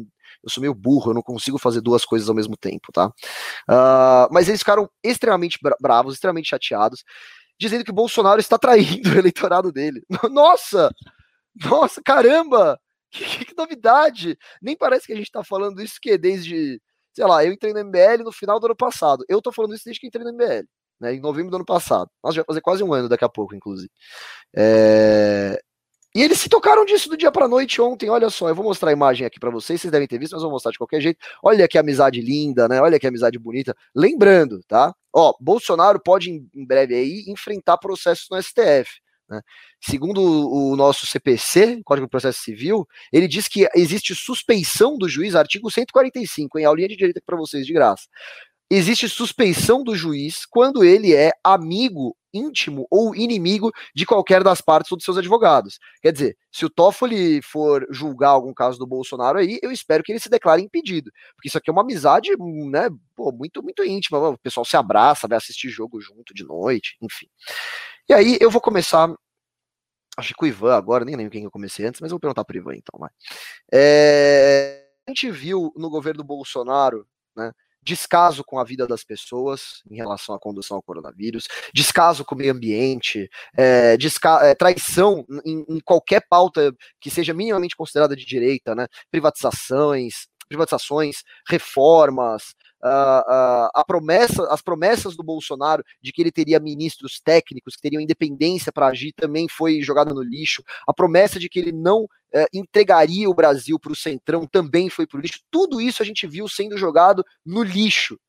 eu sou meio burro, eu não consigo fazer duas coisas ao mesmo tempo, tá? Uh, mas eles ficaram extremamente bravos, extremamente chateados, dizendo que o Bolsonaro está traindo (laughs) o eleitorado dele. Nossa! Nossa, caramba! Que, que novidade! Nem parece que a gente tá falando isso que desde, sei lá, eu entrei no MBL no final do ano passado. Eu tô falando isso desde que entrei no MBL né, em novembro do ano passado. Nós já vai fazer quase um ano daqui a pouco, inclusive. É... E eles se tocaram disso do dia para noite ontem. Olha só, eu vou mostrar a imagem aqui para vocês. Vocês devem ter visto, mas vou mostrar de qualquer jeito. Olha que amizade linda, né? Olha que amizade bonita. Lembrando, tá? Ó, Bolsonaro pode em breve aí enfrentar processos no STF. Né? Segundo o nosso CPC, Código de Processo Civil, ele diz que existe suspeição do juiz, artigo 145, em aulinha de direito para vocês de graça existe suspeição do juiz quando ele é amigo, íntimo ou inimigo de qualquer das partes ou dos seus advogados. Quer dizer, se o Toffoli for julgar algum caso do Bolsonaro aí, eu espero que ele se declare impedido, porque isso aqui é uma amizade, né, pô, muito muito íntima, o pessoal se abraça, vai assistir jogo junto de noite, enfim. E aí eu vou começar acho que o Ivan agora, nem lembro quem eu comecei antes, mas eu vou perguntar para Ivan então, vai. É, a gente viu no governo Bolsonaro, né, descaso com a vida das pessoas em relação à condução ao coronavírus, descaso com o meio ambiente, é, é, traição em, em, qualquer pauta que seja minimamente considerada de direita, né? Privatizações, privatizações, reformas, uh, a promessa, as promessas do Bolsonaro de que ele teria ministros técnicos que teriam independência para agir também foi jogada no lixo. A promessa de que ele não uh, entregaria o Brasil para o centrão também foi para o lixo. Tudo isso a gente viu sendo jogado no lixo.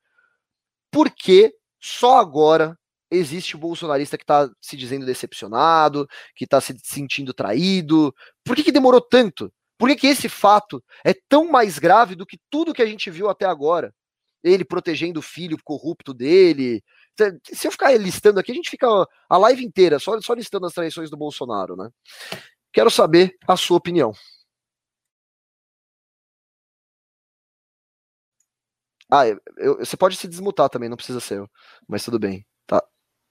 Porque só agora existe o bolsonarista que está se dizendo decepcionado, que está se sentindo traído. Por que, que demorou tanto? Por que, que esse fato é tão mais grave do que tudo que a gente viu até agora? Ele protegendo o filho corrupto dele. Se eu ficar listando aqui, a gente fica a live inteira só, só listando as traições do Bolsonaro, né? Quero saber a sua opinião. Ah, eu, eu, você pode se desmutar também, não precisa ser eu. Mas tudo bem. Tá,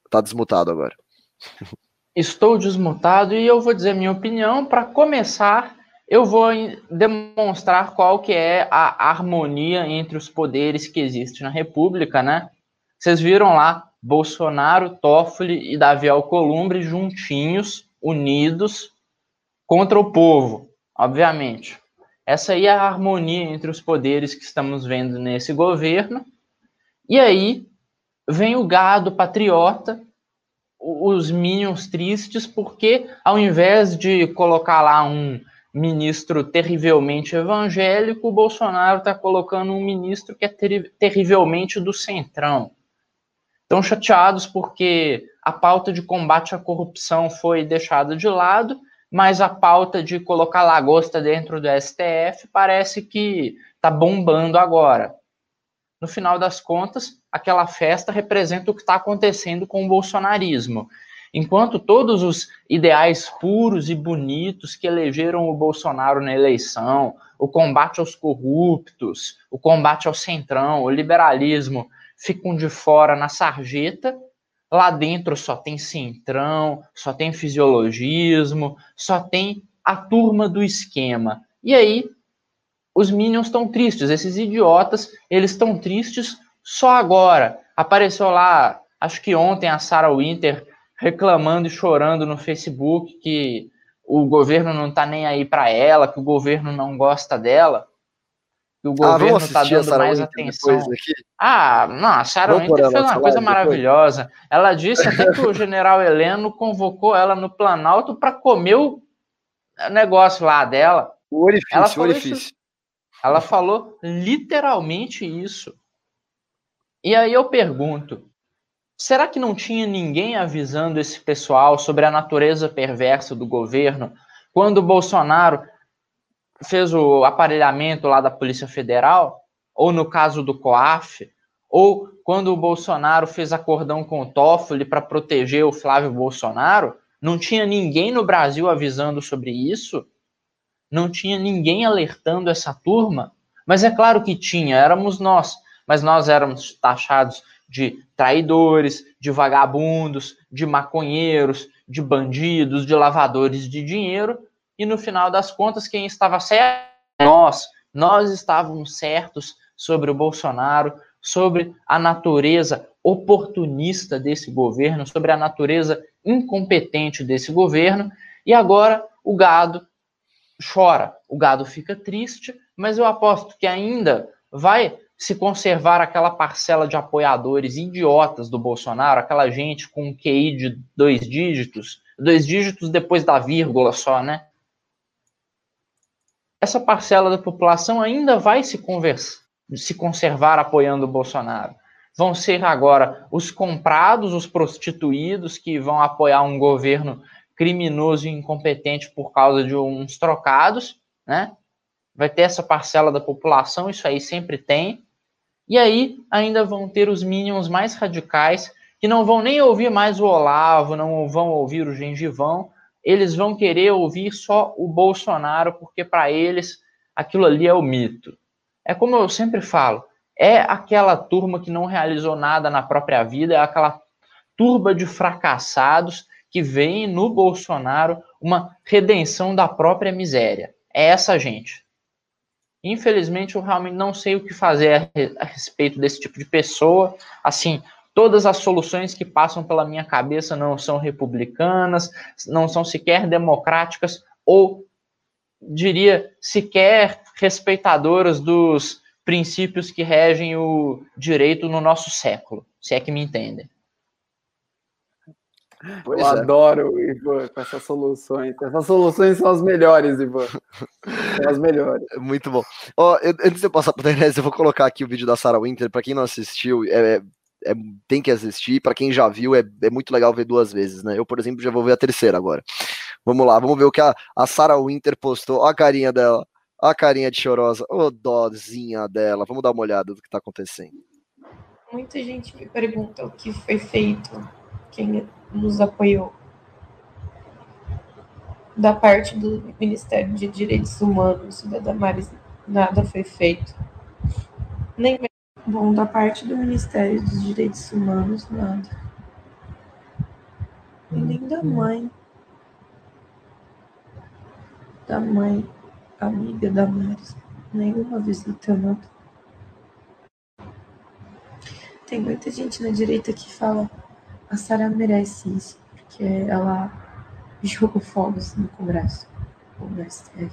tá desmutado agora. Estou desmutado e eu vou dizer minha opinião. Para começar, eu vou demonstrar qual que é a harmonia entre os poderes que existe na República, né? Vocês viram lá Bolsonaro, Toffoli e Davi Alcolumbre juntinhos, unidos contra o povo, obviamente. Essa aí é a harmonia entre os poderes que estamos vendo nesse governo. E aí vem o gado patriota, os minions tristes, porque ao invés de colocar lá um ministro terrivelmente evangélico, o Bolsonaro está colocando um ministro que é ter terrivelmente do centrão. Estão chateados porque a pauta de combate à corrupção foi deixada de lado, mas a pauta de colocar lagosta dentro do STF parece que está bombando agora. No final das contas, aquela festa representa o que está acontecendo com o bolsonarismo. Enquanto todos os ideais puros e bonitos que elegeram o Bolsonaro na eleição, o combate aos corruptos, o combate ao centrão, o liberalismo, ficam de fora na sarjeta, lá dentro só tem centrão, só tem fisiologismo, só tem a turma do esquema. E aí, os Minions estão tristes, esses idiotas, eles estão tristes só agora. Apareceu lá, acho que ontem, a Sarah Winter reclamando e chorando no Facebook que o governo não está nem aí para ela, que o governo não gosta dela, que o ah, governo está dando mais atenção. Ah, não, a Sarah Winter fez uma coisa maravilhosa. Ela disse até que o (laughs) general Heleno convocou ela no Planalto para comer o negócio lá dela. O orifício, ela falou, orifício. Isso, ela falou literalmente isso. E aí eu pergunto, Será que não tinha ninguém avisando esse pessoal sobre a natureza perversa do governo quando o Bolsonaro fez o aparelhamento lá da Polícia Federal? Ou no caso do COAF? Ou quando o Bolsonaro fez acordão com o Toffoli para proteger o Flávio Bolsonaro? Não tinha ninguém no Brasil avisando sobre isso? Não tinha ninguém alertando essa turma? Mas é claro que tinha, éramos nós, mas nós éramos taxados de traidores, de vagabundos, de maconheiros, de bandidos, de lavadores de dinheiro, e no final das contas, quem estava certo? Nós. Nós estávamos certos sobre o Bolsonaro, sobre a natureza oportunista desse governo, sobre a natureza incompetente desse governo, e agora o gado chora, o gado fica triste, mas eu aposto que ainda vai se conservar aquela parcela de apoiadores idiotas do Bolsonaro, aquela gente com um QI de dois dígitos, dois dígitos depois da vírgula só, né? Essa parcela da população ainda vai se, conversa, se conservar apoiando o Bolsonaro. Vão ser agora os comprados, os prostituídos que vão apoiar um governo criminoso e incompetente por causa de uns trocados, né? Vai ter essa parcela da população, isso aí sempre tem. E aí ainda vão ter os mínimos mais radicais que não vão nem ouvir mais o Olavo, não vão ouvir o Gengivão, eles vão querer ouvir só o Bolsonaro, porque para eles aquilo ali é o mito. É como eu sempre falo, é aquela turma que não realizou nada na própria vida, é aquela turba de fracassados que vem no Bolsonaro uma redenção da própria miséria. É essa gente. Infelizmente, eu realmente não sei o que fazer a respeito desse tipo de pessoa. Assim, todas as soluções que passam pela minha cabeça não são republicanas, não são sequer democráticas ou diria sequer respeitadoras dos princípios que regem o direito no nosso século, se é que me entendem. Pois eu é. adoro, Ivan, com essas soluções. Essas soluções são as melhores, Ivan. São as melhores. (laughs) Muito bom. Ó, eu, antes de eu passar para o Denise, eu vou colocar aqui o vídeo da Sarah Winter. Para quem não assistiu, é, é, tem que assistir. Para quem já viu, é, é muito legal ver duas vezes, né? Eu, por exemplo, já vou ver a terceira agora. Vamos lá, vamos ver o que a, a Sarah Winter postou. Olha a carinha dela. Olha a carinha de chorosa. Ô, oh, dózinha dela. Vamos dar uma olhada do que está acontecendo. Muita gente me pergunta o que foi feito. Quem nos apoiou. Da parte do Ministério de Direitos Humanos da Damares, nada foi feito. Nem bom da parte do Ministério dos Direitos Humanos, nada. E nem da mãe. Da mãe, amiga da Maris. Nenhuma visita, nada. Tem muita gente na direita que fala a Sara merece isso, porque ela jogou fogos no Congresso, no STF.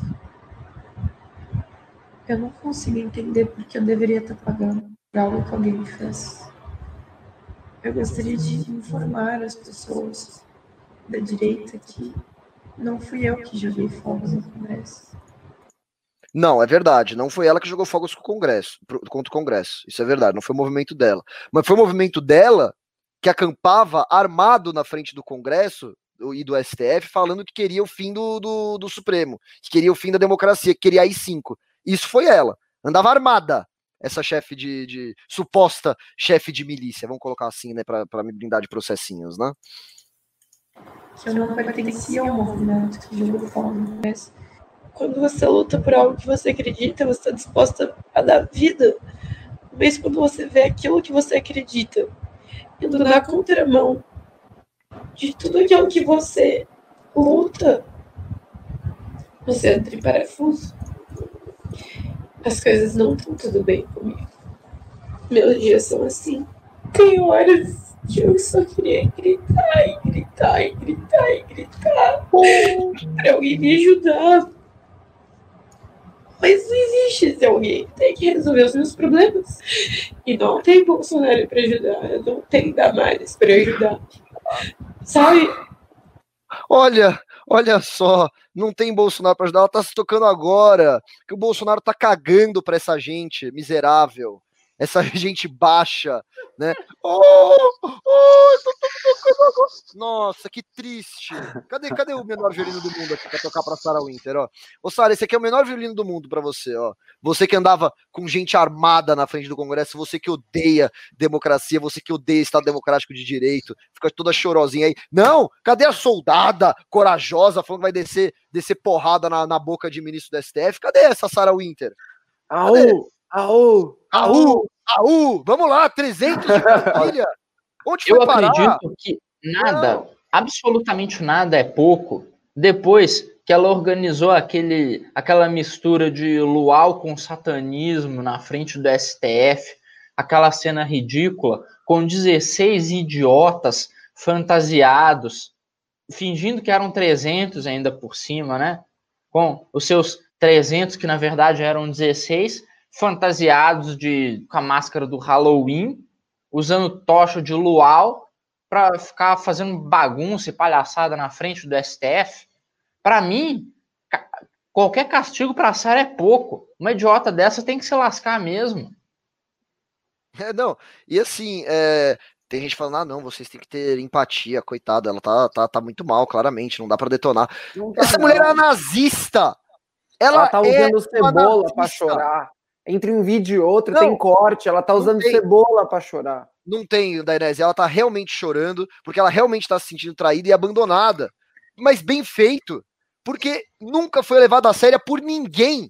Eu não consigo entender porque eu deveria estar pagando por algo que alguém me fez. Eu gostaria de informar as pessoas da direita que não fui eu que joguei fogos no Congresso. Não, é verdade. Não foi ela que jogou fogos com o Congresso, contra o Congresso. Isso é verdade. Não foi o movimento dela. Mas foi o movimento dela que acampava armado na frente do Congresso e do STF, falando que queria o fim do, do, do Supremo, que queria o fim da democracia, que queria AI-5. Isso foi ela. Andava armada, essa chefe de, de suposta chefe de milícia, vamos colocar assim, né, para me blindar de processinhos, né? Eu não pertencia ao movimento que jogou fome, mas quando você luta por algo que você acredita, você está disposta a dar vida, mesmo quando você vê aquilo que você acredita indo na contramão de tudo aquilo que você luta, você entra em parafuso. As coisas não estão tudo bem comigo. Meus dias são assim. Tem horas que eu só queria gritar e gritar e gritar e gritar pra alguém me ajudar. Mas não existe esse alguém. Tem que resolver os meus problemas. E não tem Bolsonaro para ajudar. Não tem Damares para ajudar. Sabe? Olha, olha só, não tem Bolsonaro para ajudar, ela tá se tocando agora, que o Bolsonaro tá cagando para essa gente miserável essa (laughs) gente baixa, né? Oh, oh, Nossa, que triste. Cadê, cadê o menor violino do mundo aqui para tocar para Sarah Winter, ó? Ô Sarah, esse aqui é o menor violino do mundo para você, ó. Você que andava com gente armada na frente do Congresso, você que odeia democracia, você que odeia Estado democrático de direito, fica toda chorosinha aí. Não, cadê a soldada corajosa falando que vai descer, descer porrada na, na boca de ministro do STF? Cadê essa Sarah Winter? Cadê? Au! Aú! Aú! Aú! Vamos lá, 300 de Brasília! (laughs) Onde foi Eu parar? acredito que nada, Não. absolutamente nada é pouco, depois que ela organizou aquele, aquela mistura de luau com satanismo na frente do STF, aquela cena ridícula, com 16 idiotas fantasiados, fingindo que eram 300 ainda por cima, né? Com os seus 300, que na verdade eram 16, fantasiados de com a máscara do Halloween, usando tocha de luau para ficar fazendo bagunça e palhaçada na frente do STF. Para mim, qualquer castigo para a Sara é pouco. Uma idiota dessa tem que se lascar mesmo. É, não. E assim, é, tem gente falando, ah, não, vocês têm que ter empatia, coitada, ela tá, tá, tá muito mal, claramente, não dá para detonar. Tá Essa não. mulher é nazista! Ela, ela tá usando é cebola para chorar. Entre um vídeo e outro não, tem corte, ela tá usando tem, cebola para chorar. Não tem, Dainese, ela tá realmente chorando, porque ela realmente tá se sentindo traída e abandonada. Mas bem feito, porque nunca foi levada a sério por ninguém.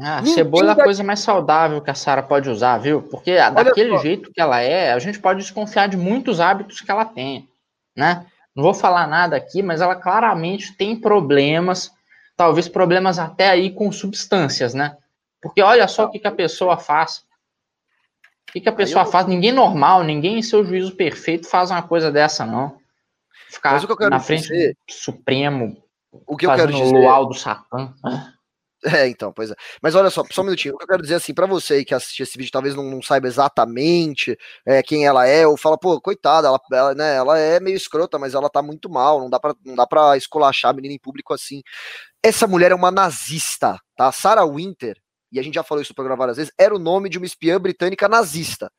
Ah, cebola é a coisa mais saudável que a Sara pode usar, viu? Porque Olha daquele só. jeito que ela é, a gente pode desconfiar de muitos hábitos que ela tem, né? Não vou falar nada aqui, mas ela claramente tem problemas, talvez problemas até aí com substâncias, né? Porque olha só o que, que a pessoa faz. O que, que a pessoa eu... faz? Ninguém normal, ninguém em seu juízo perfeito faz uma coisa dessa, não. Ficar na frente dizer... do Supremo, o que eu quero dizer... luau do Satã. É, então, pois é. Mas olha só, só um minutinho. O que eu quero dizer assim, para você que assistiu esse vídeo, talvez não, não saiba exatamente é, quem ela é, ou fala, pô, coitada, ela, ela, né, ela é meio escrota, mas ela tá muito mal, não dá pra, não dá pra esculachar a menina em público assim. Essa mulher é uma nazista, tá? Sarah Winter, e a gente já falou isso no programa várias vezes, era o nome de uma espiã britânica nazista.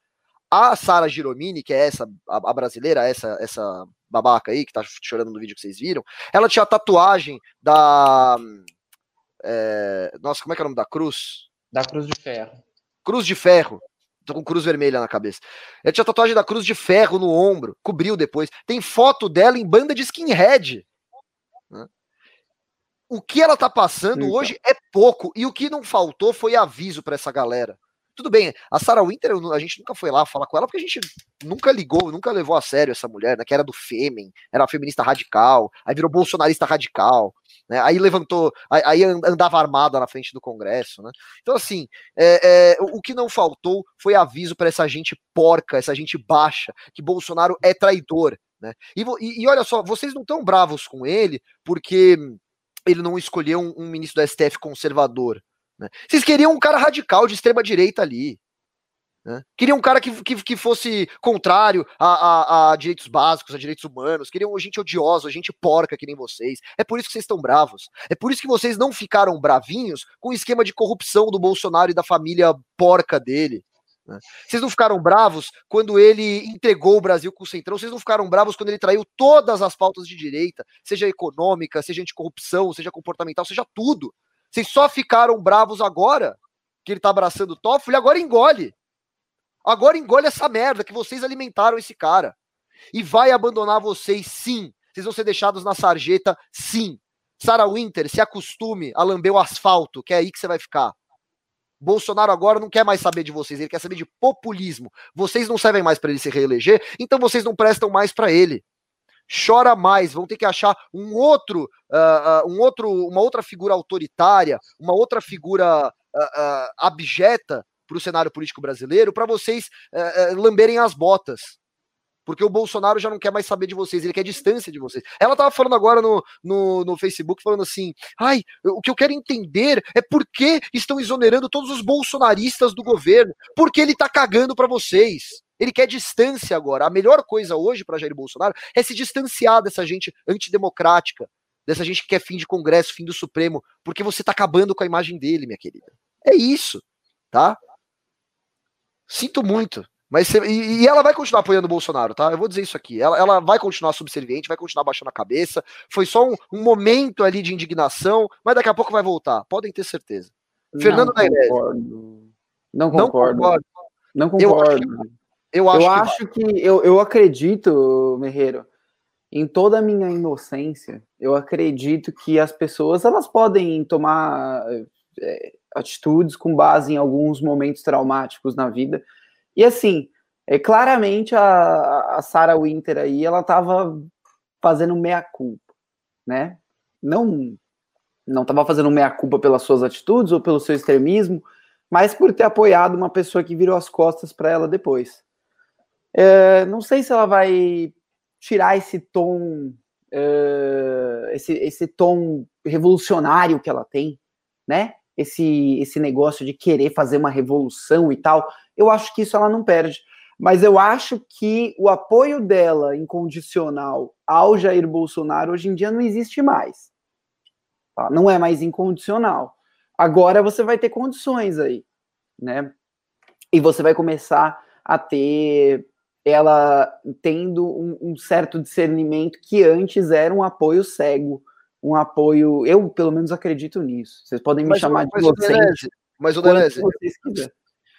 A Sara Giromini, que é essa, a, a, brasileira, essa, essa babaca aí, que tá chorando no vídeo que vocês viram, ela tinha a tatuagem da. É, nossa, como é que é o nome da cruz? Da Cruz de Ferro. Cruz de Ferro. Tô com cruz vermelha na cabeça. Ela tinha tatuagem da Cruz de Ferro no ombro, cobriu depois. Tem foto dela em banda de skinhead. Né? o que ela tá passando Eita. hoje é pouco. E o que não faltou foi aviso para essa galera. Tudo bem, a Sarah Winter, a gente nunca foi lá falar com ela, porque a gente nunca ligou, nunca levou a sério essa mulher, né? Que era do Fêmen, era feminista radical, aí virou bolsonarista radical, né? Aí levantou, aí, andava armada na frente do Congresso, né? Então, assim, é, é, o que não faltou foi aviso para essa gente porca, essa gente baixa, que Bolsonaro é traidor, né? E, e, olha só, vocês não estão bravos com ele porque ele não escolheu um, um ministro do STF conservador. Né? Vocês queriam um cara radical de extrema direita ali. Né? Queriam um cara que, que, que fosse contrário a, a, a, direitos básicos, a direitos humanos. Queriam gente odiosa, gente porca que nem vocês. É por isso que vocês estão bravos. É por isso que vocês não ficaram bravinhos com o esquema de corrupção do Bolsonaro e da família porca dele. Né? Vocês não ficaram bravos quando ele entregou o Brasil com o Centrão, vocês não ficaram bravos quando ele traiu todas as pautas de direita, seja econômica, seja anticorrupção, seja comportamental, seja tudo. Vocês só ficaram bravos agora que ele tá abraçando o Toffoli, agora engole. Agora engole essa merda que vocês alimentaram esse cara. E vai abandonar vocês, sim. Vocês vão ser deixados na sarjeta, sim. Sarah Winter, se acostume a lamber o asfalto, que é aí que você vai ficar. Bolsonaro agora não quer mais saber de vocês, ele quer saber de populismo. Vocês não servem mais para ele se reeleger, então vocês não prestam mais para ele. Chora mais, vão ter que achar um outro, uh, uh, um outro, uma outra figura autoritária, uma outra figura uh, abjeta para o cenário político brasileiro, para vocês lamberem as botas porque o Bolsonaro já não quer mais saber de vocês, ele quer distância de vocês. Ela tava falando agora no, no, no Facebook, falando assim: ai, o que eu quero entender é por que estão exonerando todos os bolsonaristas do governo, porque ele tá cagando para vocês. Ele quer distância agora. A melhor coisa hoje para Jair Bolsonaro é se distanciar dessa gente antidemocrática, dessa gente que quer fim de Congresso, fim do Supremo, porque você tá acabando com a imagem dele, minha querida. É isso, tá? Sinto muito. Mas e, e, ela vai continuar apoiando o Bolsonaro, tá? Eu vou dizer isso aqui. Ela, ela vai continuar subserviente, vai continuar baixando a cabeça. Foi só um, um momento ali de indignação, mas daqui a pouco vai voltar. Podem ter certeza. Não Fernando concordo. Não concordo. Não concordo. Não concordo. Eu acho, eu acho, que, que, eu, eu acredito, Merreiro, em toda a minha inocência, eu acredito que as pessoas elas podem tomar é, atitudes com base em alguns momentos traumáticos na vida e assim, é, claramente a, a Sarah Winter aí, ela tava fazendo meia-culpa, né? Não não estava fazendo meia-culpa pelas suas atitudes ou pelo seu extremismo, mas por ter apoiado uma pessoa que virou as costas para ela depois. É, não sei se ela vai tirar esse tom, é, esse, esse tom revolucionário que ela tem, né? Esse, esse negócio de querer fazer uma revolução e tal eu acho que isso ela não perde. Mas eu acho que o apoio dela incondicional ao Jair Bolsonaro hoje em dia não existe mais. Tá? Não é mais incondicional. Agora você vai ter condições aí, né? E você vai começar a ter ela tendo um, um certo discernimento que antes era um apoio cego, um apoio. Eu, pelo menos, acredito nisso. Vocês podem me mas, chamar mas de inocente. Mas o Deleuze,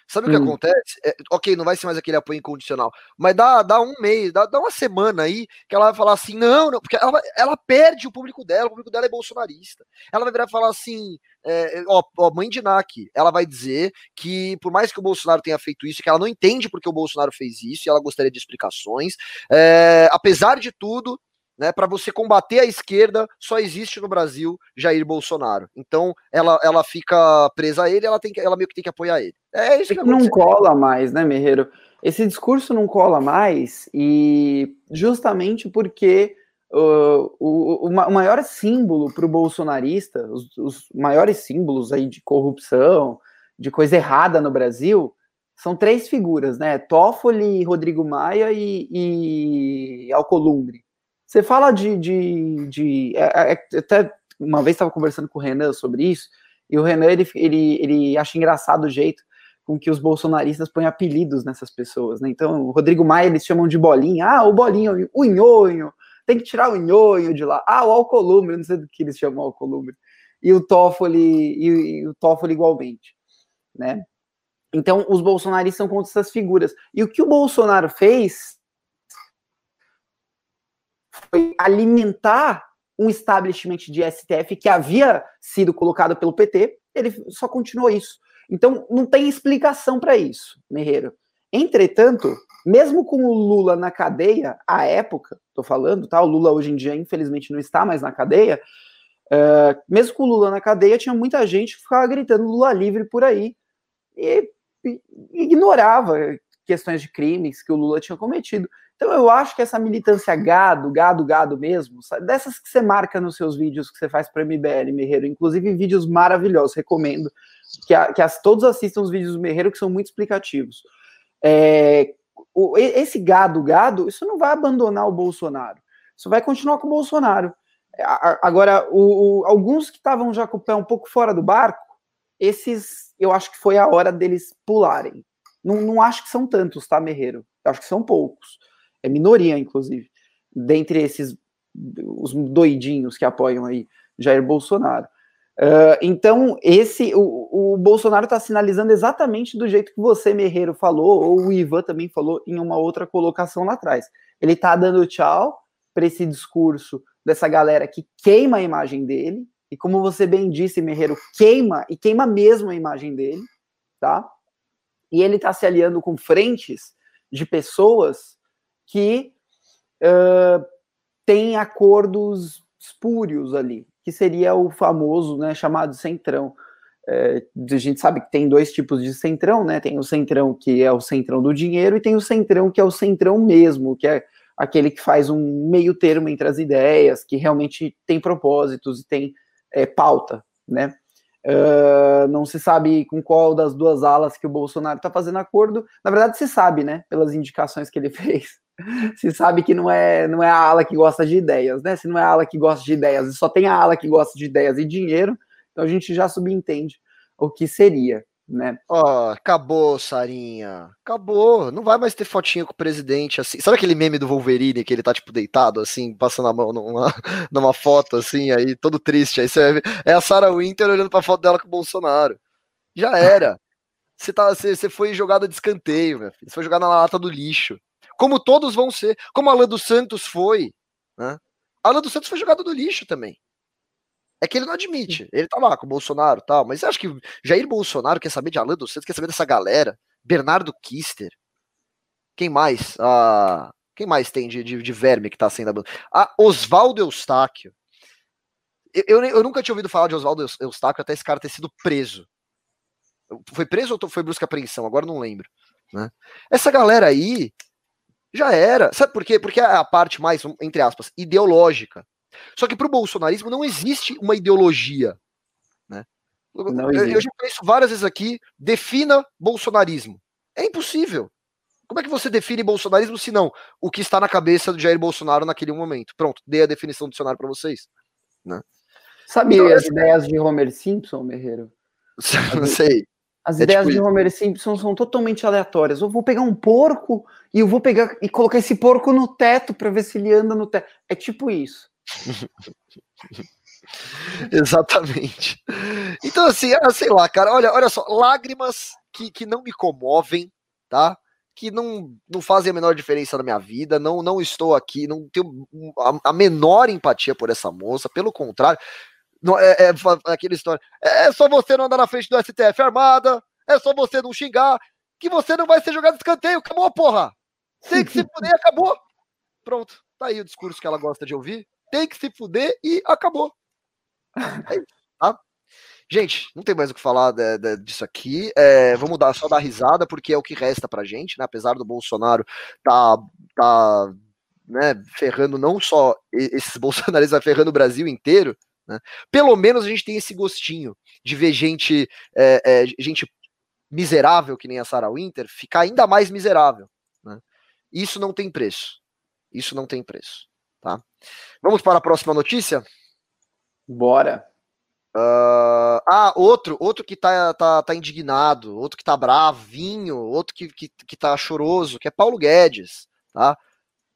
Sabe o que hum. acontece? É, ok, não vai ser mais aquele apoio incondicional, mas dá, dá um mês, dá, dá uma semana aí que ela vai falar assim: não, não, porque ela, ela perde o público dela, o público dela é bolsonarista. Ela vai virar e falar assim: é, ó, ó, mãe de NAC, ela vai dizer que por mais que o Bolsonaro tenha feito isso, que ela não entende porque o Bolsonaro fez isso e ela gostaria de explicações, é, apesar de tudo, né, para você combater a esquerda, só existe no Brasil Jair Bolsonaro. Então, ela, ela fica presa a ele, ela, tem que, ela meio que tem que apoiar ele. É isso é que, que não cola mais, né, Merreiro? Esse discurso não cola mais, e justamente porque uh, o, o, o, maior símbolo para o bolsonarista, os, os maiores símbolos aí de corrupção, de coisa errada no Brasil, são três figuras, né? Toffoli, Rodrigo Maia e, e Alcolumbre. Você fala de. de, de é, é, até uma vez estava conversando com o Renan sobre isso, e o Renan ele, ele, ele acha engraçado o jeito com que os bolsonaristas põem apelidos nessas pessoas, né? Então, o Rodrigo Maia eles chamam de bolinha, ah, o bolinha, o nhonho, tem que tirar o nhonho de lá, ah, o alcolumbre, não sei do que eles chamam alcolumbre, e o Toffoli, e, e o Toffoli igualmente, né? Então, os bolsonaristas são contra essas figuras. E o que o Bolsonaro fez foi alimentar um establishment de STF que havia sido colocado pelo PT, ele só continuou isso. Então, não tem explicação para isso, Merreiro. Entretanto, mesmo com o Lula na cadeia, à época, tô falando, tá? O Lula hoje em dia, infelizmente, não está mais na cadeia. Uh, mesmo com o Lula na cadeia, tinha muita gente que ficava gritando Lula livre por aí e, e ignorava questões de crimes que o Lula tinha cometido. Então eu acho que essa militância gado, gado, gado mesmo, dessas que você marca nos seus vídeos que você faz para MBL Merreiro, inclusive vídeos maravilhosos, recomendo que, a, que as, todos assistam os vídeos do Merreiro que são muito explicativos. É, o, esse gado, gado, isso não vai abandonar o Bolsonaro, isso vai continuar com o Bolsonaro. Agora, o, o, alguns que estavam já com o pé um pouco fora do barco, esses eu acho que foi a hora deles pularem. Não, não acho que são tantos, tá, Merreiro? Eu acho que são poucos é minoria, inclusive, dentre esses os doidinhos que apoiam aí Jair Bolsonaro. Uh, então, esse o, o Bolsonaro está sinalizando exatamente do jeito que você, Merreiro, falou, ou o Ivan também falou em uma outra colocação lá atrás. Ele está dando tchau para esse discurso dessa galera que queima a imagem dele, e como você bem disse, Merreiro, queima e queima mesmo a imagem dele, tá? E ele está se aliando com frentes de pessoas que uh, tem acordos espúrios ali, que seria o famoso, né, chamado centrão. É, a gente sabe que tem dois tipos de centrão, né? Tem o centrão que é o centrão do dinheiro e tem o centrão que é o centrão mesmo, que é aquele que faz um meio termo entre as ideias, que realmente tem propósitos e tem é, pauta, né? Uh, não se sabe com qual das duas alas que o Bolsonaro está fazendo acordo. Na verdade, se sabe, né? Pelas indicações que ele (laughs) fez se sabe que não é, não é a ala que gosta de ideias, né? Se não é a ala que gosta de ideias e só tem a ala que gosta de ideias e dinheiro, então a gente já subentende o que seria, né? Ó, oh, acabou, Sarinha. Acabou. Não vai mais ter fotinha com o presidente assim. Sabe aquele meme do Wolverine que ele tá tipo deitado assim, passando a mão numa, (laughs) numa foto assim, aí todo triste. Aí você é a Sarah Winter olhando pra foto dela com o Bolsonaro. Já era. (laughs) Você, tá, você, você foi jogada de escanteio, meu filho. Você foi jogada na lata do lixo como todos vão ser, como Alan dos Santos foi. Né? Alan dos Santos foi jogado do lixo também. É que ele não admite. Ele tá lá com o Bolsonaro e tal, mas você acha que Jair Bolsonaro quer saber de Alan dos Santos, quer saber dessa galera? Bernardo Kister. Quem mais? Ah, quem mais tem de, de, de verme que tá sendo Ah, Oswaldo Eustáquio. Eu, eu, eu, nunca tinha ouvido falar de Oswaldo Eustáquio até esse cara ter sido preso. Foi preso ou foi busca apreensão? Agora não lembro. Né? Essa galera aí já era. Sabe por quê? Porque é a parte mais, entre aspas, ideológica. Só que para o bolsonarismo não existe uma ideologia. Né? Eu, eu, já conheço várias vezes aqui, defina bolsonarismo. É impossível. Como é que você define bolsonarismo se não o que está na cabeça do Jair Bolsonaro naquele momento? Pronto, dei a definição do dicionário para vocês. Né? Sabe então, as ideias de Homer Simpson, Merreiro? (laughs) Não sei. As é ideias tipo de Homer Simpson são totalmente aleatórias. Eu vou pegar um porco e eu vou pegar e colocar esse porco no teto para ver se ele anda no teto. É tipo isso. (laughs) Exatamente. Então, assim, ah, sei lá, cara, olha, olha só, lágrimas que, que não me comovem, tá? Que não, não fazem a menor diferença na minha vida, não, não estou aqui, não tenho a, a menor empatia por essa moça, pelo contrário, não, é, é, aquela história. É, é só você não andar na frente do STF armada, é só você não xingar, que você não vai ser jogado de escanteio. Acabou, porra! Tem que se (laughs) fuder, acabou. Pronto, tá aí o discurso que ela gosta de ouvir. Tem que se fuder e acabou. É isso, tá? Gente, não tem mais o que falar de, de, disso aqui. É, vamos dar, só dar risada, porque é o que resta pra gente, né? Apesar do Bolsonaro tá, tá né, ferrando não só esses bolsonaristas, (laughs) vai ferrando o Brasil inteiro. Né? Pelo menos a gente tem esse gostinho de ver gente, é, é, gente miserável, que nem a Sarah Winter, ficar ainda mais miserável. Né? Isso não tem preço. Isso não tem preço. Tá? Vamos para a próxima notícia? Bora. Uh, ah, outro, outro que tá, tá, tá indignado, outro que tá bravinho, outro que, que, que tá choroso, que é Paulo Guedes, tá?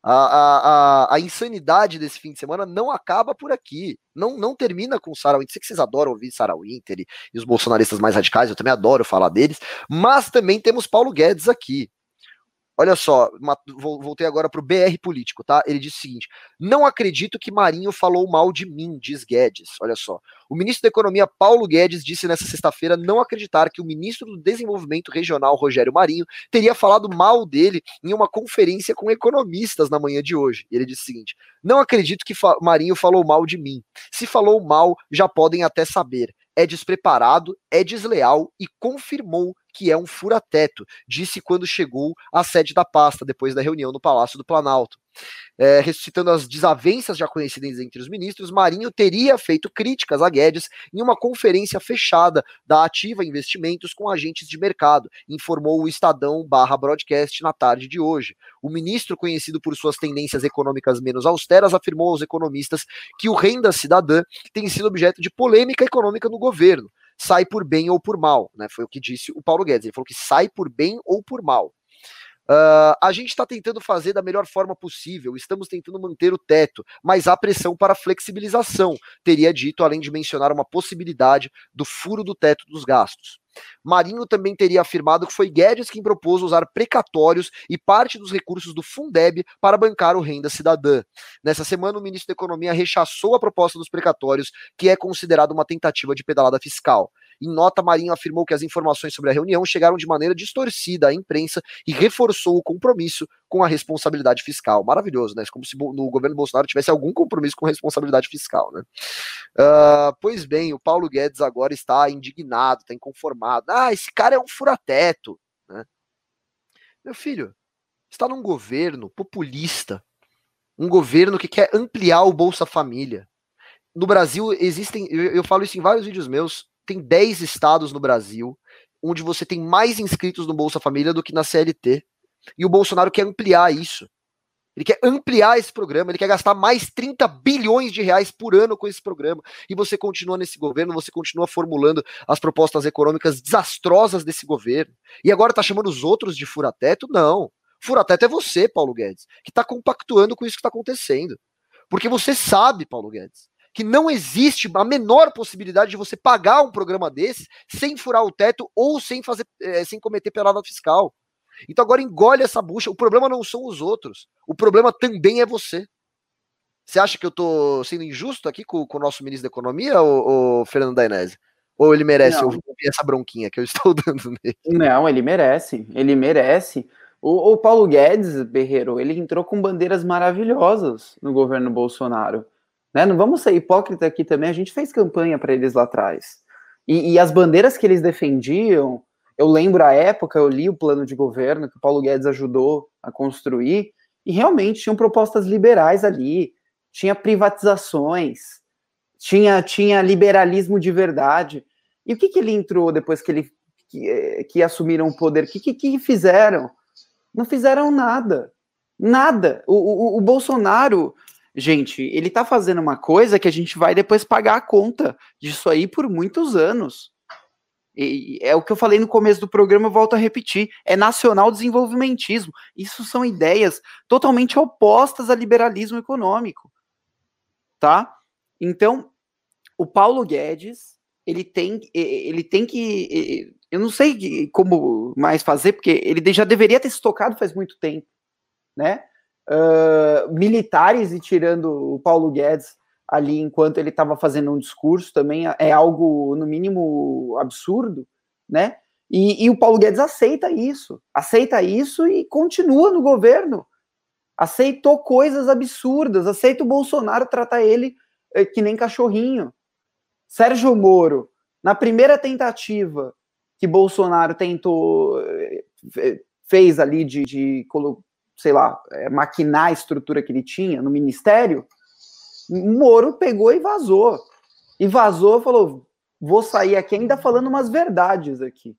A, a, a, insanidade desse fim de semana não acaba por aqui. Não, não termina com Sarah Winter. Sei que vocês adoram ouvir Sarah Winter e, e os bolsonaristas mais radicais, eu também adoro falar deles. Mas também temos Paulo Guedes aqui. Olha só, voltei agora para o BR Político, tá? Ele disse o seguinte: não acredito que Marinho falou mal de mim, diz Guedes. Olha só. O ministro da Economia, Paulo Guedes, disse nessa sexta-feira não acreditar que o ministro do Desenvolvimento Regional, Rogério Marinho, teria falado mal dele em uma conferência com economistas na manhã de hoje. Ele disse o seguinte: não acredito que fa Marinho falou mal de mim. Se falou mal, já podem até saber é despreparado, é desleal e confirmou que é um fura-teto, disse quando chegou à sede da pasta, depois da reunião no Palácio do Planalto. É, ressuscitando as desavenças já conhecidas entre os ministros, Marinho teria feito críticas a Guedes em uma conferência fechada da Ativa Investimentos com agentes de mercado, informou o Estadão barra broadcast na tarde de hoje. O ministro, conhecido por suas tendências econômicas menos austeras, afirmou aos economistas que o renda cidadã tem sido objeto de polêmica econômica no governo. Sai por bem ou por mal, né? Foi o que disse o Paulo Guedes. Ele falou que sai por bem ou por mal. Uh, a gente está tentando fazer da melhor forma possível, estamos tentando manter o teto, mas há pressão para flexibilização, teria dito, além de mencionar uma possibilidade do furo do teto dos gastos. Marinho também teria afirmado que foi Guedes quem propôs usar precatórios e parte dos recursos do Fundeb para bancar o renda cidadã. Nessa semana, o ministro da Economia rechaçou a proposta dos precatórios, que é considerada uma tentativa de pedalada fiscal. Em nota, Marinho afirmou que as informações sobre a reunião chegaram de maneira distorcida à imprensa e reforçou o compromisso com a responsabilidade fiscal. Maravilhoso, né? Como se no governo Bolsonaro tivesse algum compromisso com responsabilidade fiscal, né? Uh, pois bem, o Paulo Guedes agora está indignado, está inconformado. Ah, esse cara é um furateto, né? Meu filho, está num governo populista, um governo que quer ampliar o Bolsa Família. No Brasil existem, eu, eu falo isso em vários vídeos meus, tem 10 estados no Brasil onde você tem mais inscritos no Bolsa Família do que na CLT. E o Bolsonaro quer ampliar isso. Ele quer ampliar esse programa, ele quer gastar mais 30 bilhões de reais por ano com esse programa. E você continua nesse governo, você continua formulando as propostas econômicas desastrosas desse governo. E agora tá chamando os outros de furateto? Não. Furateto é você, Paulo Guedes, que tá compactuando com isso que está acontecendo. Porque você sabe, Paulo Guedes, que não existe a menor possibilidade de você pagar um programa desse sem furar o teto ou sem fazer, é, sem cometer pelada fiscal. Então agora engole essa bucha. O problema não são os outros. O problema também é você. Você acha que eu tô sendo injusto aqui com, com o nosso ministro da Economia, ou, Fernando Dainese? Ou ele merece ouvir essa bronquinha que eu (laughs) estou dando nele? Não, ele merece. Ele merece. O, o Paulo Guedes, Berreiro, ele entrou com bandeiras maravilhosas no governo Bolsonaro. Né? Não vamos ser hipócrita aqui também, a gente fez campanha para eles lá atrás. E, e, as bandeiras que eles defendiam, eu lembro a época, eu li o plano de governo que o Paulo Guedes ajudou a construir, e realmente tinham propostas liberais ali, tinha privatizações, tinha, tinha liberalismo de verdade. E o que, que ele entrou depois que ele que, que assumiram o poder? O que, que, que fizeram? Não fizeram nada. Nada. O, o, o Bolsonaro, gente, ele tá fazendo uma coisa que a gente vai depois pagar a conta disso aí por muitos anos. E é o que eu falei no começo do programa, volto a repetir. É nacional desenvolvimentismo. Isso são ideias totalmente opostas ao liberalismo econômico. Tá? Então, o Paulo Guedes, ele tem, ele tem que. Eu não sei como mais fazer, porque ele já deveria ter se tocado faz muito tempo. Né? Uh, militares e tirando o Paulo Guedes ali enquanto ele estava fazendo um discurso também é algo, no mínimo, absurdo, né? E, e, o Paulo Guedes aceita isso, aceita isso e continua no governo. Aceitou coisas absurdas, aceita o Bolsonaro tratar ele é, que nem cachorrinho. Sérgio Moro, na primeira tentativa que Bolsonaro tentou, eh, fez ali de, de sei lá, é, maquinar a estrutura que ele tinha no ministério, Moro pegou e vazou. E vazou, falou: vou sair aqui ainda falando umas verdades aqui,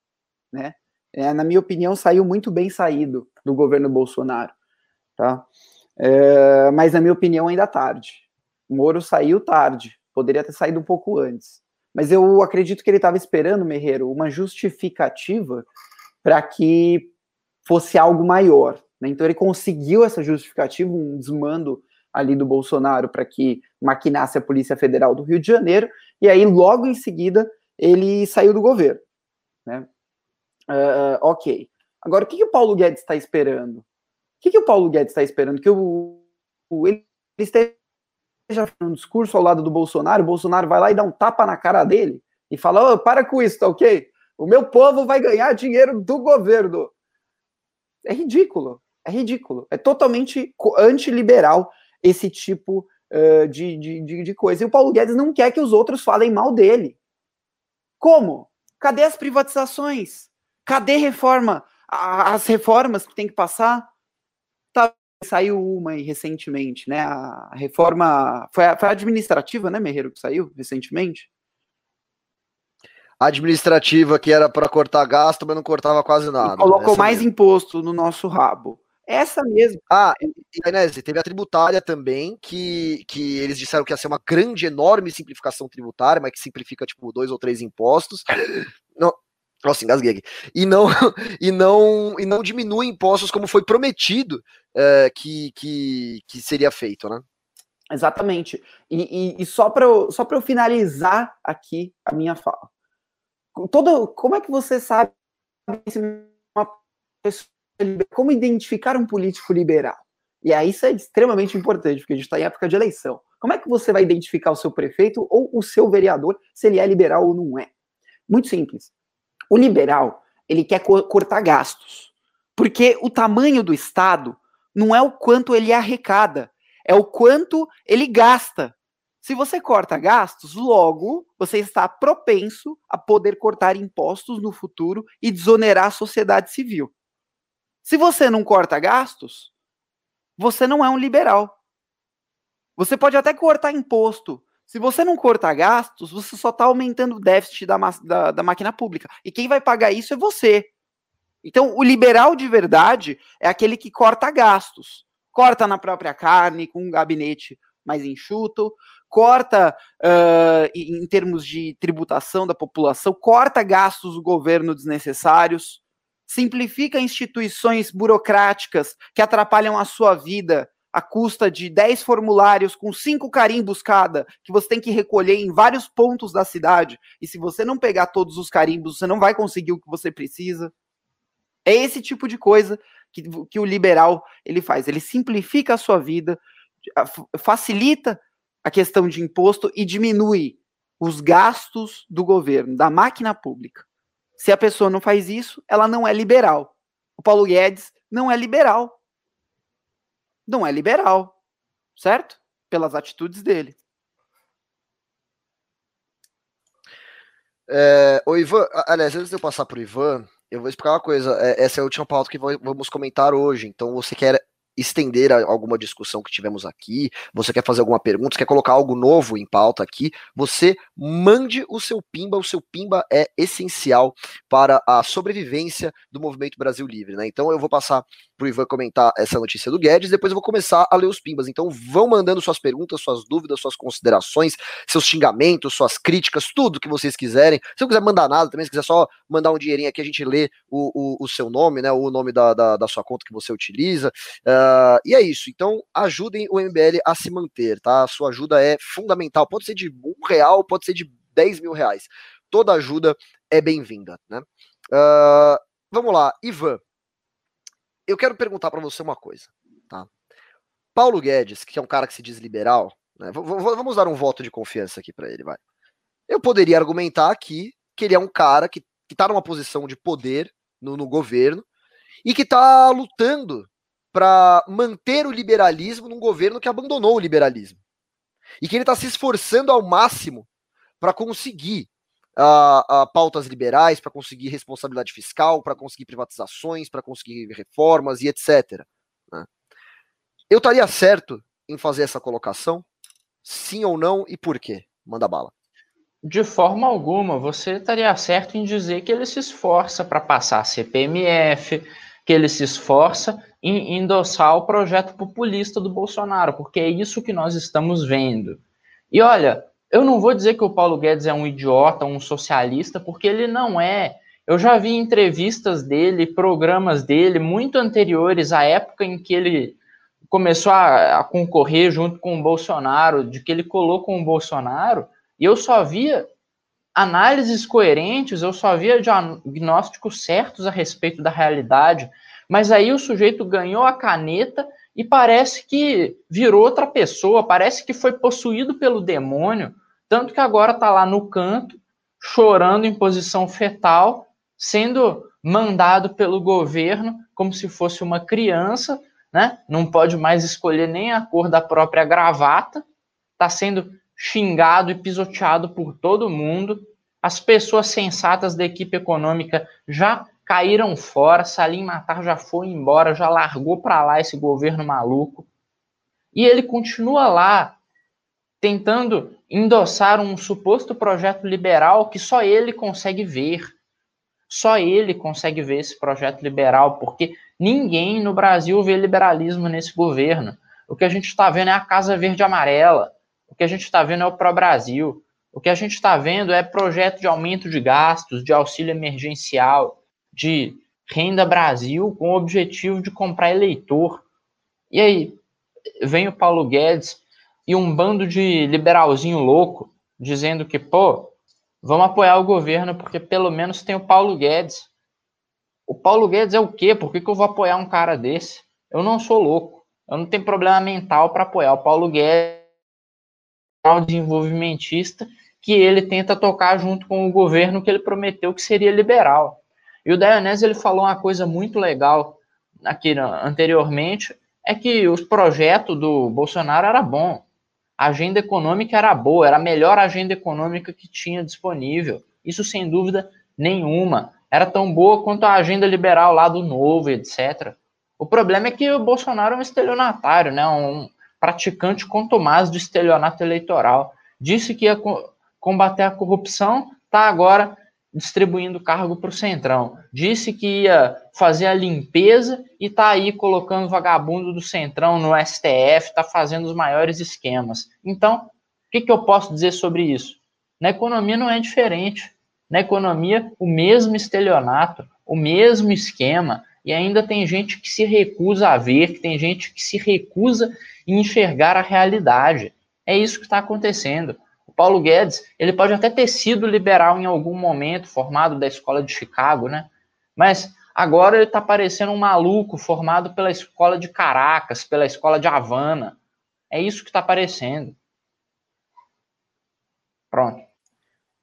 né? É, na minha opinião, saiu muito bem saído do governo Bolsonaro, tá? É, mas na minha opinião, ainda tarde. Moro saiu tarde, poderia ter saído um pouco antes. Mas eu acredito que ele estava esperando, Merreiro, uma justificativa para que fosse algo maior. Né? Então ele conseguiu essa justificativa, um desmando ali do Bolsonaro para que maquinasse a Polícia Federal do Rio de Janeiro, e aí logo em seguida ele saiu do governo. Né? Uh, ok. Agora, o que, que o Paulo Guedes está esperando? O que, que o Paulo Guedes está esperando? Que o, o, ele esteja fazendo um discurso ao lado do Bolsonaro, o Bolsonaro vai lá e dá um tapa na cara dele e fala: oh, para com isso, tá ok? O meu povo vai ganhar dinheiro do governo. É ridículo. É ridículo. É totalmente antiliberal esse tipo uh, de, de, de coisa. E o Paulo Guedes não quer que os outros falem mal dele. Como? Cadê as privatizações? Cadê reforma? As reformas que tem que passar? Tá, saiu uma aí recentemente, né? A reforma. Foi a, foi a administrativa, né, Merreiro, que saiu recentemente? administrativa que era para cortar gasto, mas não cortava quase nada. E colocou mais mesmo. imposto no nosso rabo. Essa mesmo. Ah, e, Inés, teve a tributária também, que, que eles disseram que ia ser uma grande, enorme simplificação tributária, mas que simplifica, tipo, dois ou três impostos. Não, nossa, engasguei aqui. E não, (laughs) e não, e não diminui impostos como foi prometido é, que, que, que seria feito, né? Exatamente. E, e, e só para eu, só eu finalizar aqui a minha fala. Todo, como é que você sabe se uma pessoa como identificar um político liberal? E aí isso é extremamente importante, porque a gente está em época de eleição. Como é que você vai identificar o seu prefeito ou o seu vereador se ele é liberal ou não é? Muito simples. O liberal, ele quer co cortar gastos. Porque o tamanho do Estado não é o quanto ele arrecada, é o quanto ele gasta. Se você corta gastos, logo você está propenso a poder cortar impostos no futuro e desonerar a sociedade civil. Se você não corta gastos, você não é um liberal. Você pode até cortar imposto. Se você não cortar gastos, você só está aumentando o déficit da, da, da máquina pública. E quem vai pagar isso é você. Então, o liberal de verdade é aquele que corta gastos. Corta na própria carne, com um gabinete mais enxuto, corta uh, em termos de tributação da população, corta gastos do governo desnecessários, simplifica instituições burocráticas que atrapalham a sua vida à custa de 10 formulários com cinco carimbos cada, que você tem que recolher em vários pontos da cidade. E se você não pegar todos os carimbos, você não vai conseguir o que você precisa. É esse tipo de coisa que, que o liberal ele faz. Ele simplifica a sua vida, facilita a questão de imposto e diminui os gastos do governo, da máquina pública. Se a pessoa não faz isso, ela não é liberal. O Paulo Guedes não é liberal. Não é liberal. Certo? Pelas atitudes dele. É, o Ivan, aliás, antes de eu passar para o Ivan, eu vou explicar uma coisa. É, essa é a última pauta que vamos comentar hoje. Então, você quer estender alguma discussão que tivemos aqui, você quer fazer alguma pergunta, quer colocar algo novo em pauta aqui, você mande o seu pimba, o seu pimba é essencial para a sobrevivência do movimento Brasil Livre, né? Então eu vou passar para o Ivan comentar essa notícia do Guedes, depois eu vou começar a ler os pimbas. Então vão mandando suas perguntas, suas dúvidas, suas considerações, seus xingamentos, suas críticas, tudo que vocês quiserem. Se não quiser mandar nada também, se quiser só mandar um dinheirinho aqui, a gente lê o, o, o seu nome, né? O nome da, da, da, sua conta que você utiliza. Uh, e é isso. Então ajudem o MBL a se manter, tá? A sua ajuda é fundamental. Pode ser de um real, pode ser de 10 mil reais. Toda ajuda é bem-vinda, né? Uh, vamos lá, Ivan eu quero perguntar para você uma coisa, tá? Paulo Guedes, que é um cara que se diz liberal, né? vamos dar um voto de confiança aqui para ele, vai. Eu poderia argumentar aqui que ele é um cara que, está numa posição de poder no, no governo e que está lutando para manter o liberalismo num governo que abandonou o liberalismo. E que ele está se esforçando ao máximo para conseguir uh, uh, pautas liberais para conseguir responsabilidade fiscal, para conseguir privatizações, para conseguir reformas e etc. Né? Eu estaria certo em fazer essa colocação? Sim ou não e por quê? Manda bala. De forma alguma, você estaria certo em dizer que ele se esforça para passar CPMF, que ele se esforça em endossar o projeto populista do Bolsonaro, porque é isso que nós estamos vendo. E olha, eu não vou dizer que o Paulo Guedes é um idiota, um socialista, porque ele não é. Eu já vi entrevistas dele, programas dele, muito anteriores à época em que ele começou a, a concorrer junto com o Bolsonaro, de que ele colou com o Bolsonaro, e eu só via análises coerentes, eu só via diagnósticos certos a respeito da realidade. Mas aí o sujeito ganhou a caneta e parece que virou outra pessoa, parece que foi possuído pelo demônio, tanto que agora está lá no canto, chorando em posição fetal, sendo mandado pelo governo como se fosse uma criança, né? Não pode mais escolher nem a cor da própria gravata, está sendo xingado e pisoteado por todo mundo. As pessoas sensatas da equipe econômica já caíram fora, Salim Matar já foi embora, já largou para lá esse governo maluco. E ele continua lá, tentando endossar um suposto projeto liberal que só ele consegue ver. Só ele consegue ver esse projeto liberal, porque ninguém no Brasil vê liberalismo nesse governo. O que a gente está vendo é a Casa Verde Amarela. Que a gente está vendo é o Pró-Brasil. O que a gente está vendo é projeto de aumento de gastos, de auxílio emergencial, de Renda Brasil com o objetivo de comprar eleitor. E aí vem o Paulo Guedes e um bando de liberalzinho louco dizendo que, pô, vamos apoiar o governo porque pelo menos tem o Paulo Guedes. O Paulo Guedes é o quê? Por que, que eu vou apoiar um cara desse? Eu não sou louco. Eu não tenho problema mental para apoiar o Paulo Guedes, desenvolvimentista, que ele tenta tocar junto com o governo que ele prometeu que seria liberal. E o Dionésio ele falou uma coisa muito legal aqui anteriormente, é que os projetos do Bolsonaro era bom. A agenda econômica era boa, era a melhor agenda econômica que tinha disponível. Isso sem dúvida nenhuma. Era tão boa quanto a agenda liberal lá do Novo, etc. O problema é que o Bolsonaro é um estelionatário, né? um praticante contumaz do estelionato eleitoral. Disse que ia combater a corrupção, está agora distribuindo cargo para o Centrão. Disse que ia fazer a limpeza e está aí colocando vagabundo do Centrão no STF, está fazendo os maiores esquemas. Então, o que, que eu posso dizer sobre isso? Na economia não é diferente. Na economia, o mesmo estelionato, o mesmo esquema, e ainda tem gente que se recusa a ver, que tem gente que se recusa em enxergar a realidade. É isso que está acontecendo. Paulo Guedes, ele pode até ter sido liberal em algum momento, formado da escola de Chicago, né? Mas agora ele está parecendo um maluco formado pela escola de Caracas, pela escola de Havana. É isso que está aparecendo. Pronto.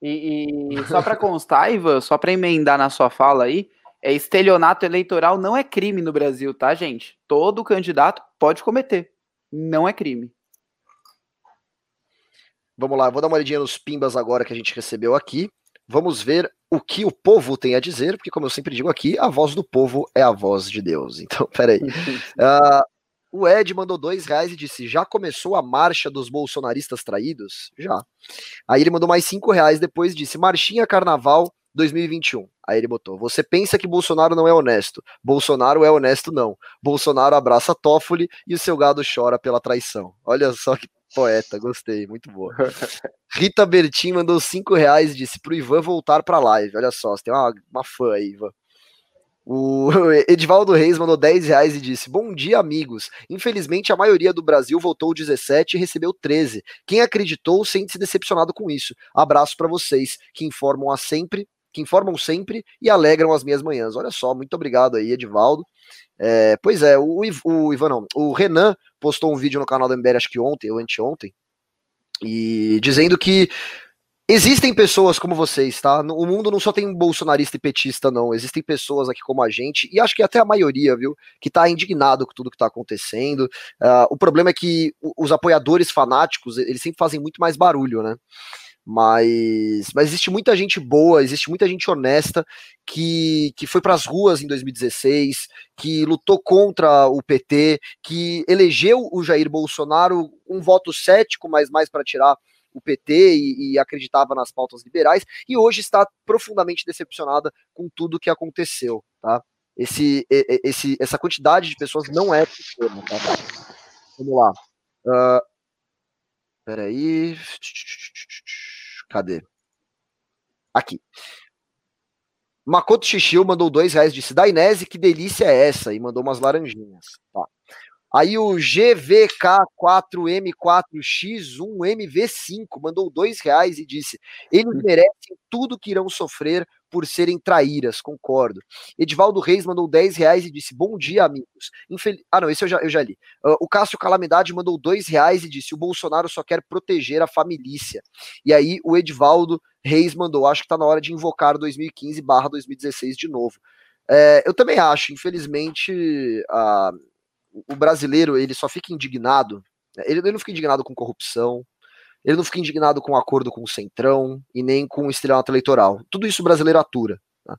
E, e só para constar, Ivan, só para emendar na sua fala aí, é estelionato eleitoral não é crime no Brasil, tá, gente? Todo candidato pode cometer. Não é crime. Vamos lá, vou dar uma olhadinha nos pimbas agora que a gente recebeu aqui. Vamos ver o que o povo tem a dizer, porque, como eu sempre digo aqui, a voz do povo é a voz de Deus. Então, peraí. uh, (laughs) O Ed mandou dois reais e disse: já começou a marcha dos bolsonaristas traídos? Já. Aí ele mandou mais cinco reais depois disse: Marchinha Carnaval 2021. Aí ele botou: Você pensa que Bolsonaro não é honesto? Bolsonaro é honesto, não. Bolsonaro abraça Toffoli e o seu gado chora pela traição. Olha só que poeta, gostei, muito boa. (laughs) Rita Bertin mandou cinco reais e disse pro Ivan voltar pra live. Olha só, você tem uma, uma fã aí, Ivan. O (laughs) Edivaldo Reis mandou 10 reais e disse: Bom dia, amigos. Infelizmente, a maioria do Brasil votou 17 e recebeu 13. Quem acreditou sente-se decepcionado com isso. Abraço para vocês, que informam a sempre, que informam sempre e alegram as minhas manhãs. Olha só, muito obrigado aí, Edivaldo. É, pois é, o, o Ivan não, o Renan postou um vídeo no canal do MBL, acho que ontem ou anteontem, e dizendo que Existem pessoas como vocês, tá? O mundo não só tem bolsonarista e petista, não. Existem pessoas aqui como a gente, e acho que até a maioria, viu, que tá indignado com tudo que tá acontecendo. Uh, o problema é que os apoiadores fanáticos, eles sempre fazem muito mais barulho, né? Mas, mas existe muita gente boa, existe muita gente honesta que, que foi para as ruas em 2016, que lutou contra o PT, que elegeu o Jair Bolsonaro um voto cético, mas mais para tirar o PT e, e, acreditava nas pautas liberais, e hoje está profundamente decepcionada com tudo que aconteceu, tá? Esse, esse, essa quantidade de pessoas não é pequena, tá? Vamos lá. Uh, peraí. Cadê? Aqui. Makoto Shishio mandou dois reais, disse, Dainese, que delícia é essa? E mandou umas laranjinhas. Tá. Aí o GVK4M4X1MV5 mandou dois reais e disse: eles hum. merecem tudo que irão sofrer por serem traíras, concordo. Edivaldo Reis mandou 10 reais e disse: Bom dia, amigos. Infel... Ah, não, esse eu já, eu já li. Uh, o Cássio Calamidade mandou 2 reais e disse: O Bolsonaro só quer proteger a família. E aí o Edivaldo Reis mandou: Acho que tá na hora de invocar 2015/2016 de novo. É, eu também acho, infelizmente. Uh, o brasileiro ele só fica indignado, né, ele, ele não fica indignado com corrupção, ele não fica indignado com acordo com o Centrão e nem com o estelionato eleitoral. Tudo isso o brasileiro atura. Tá?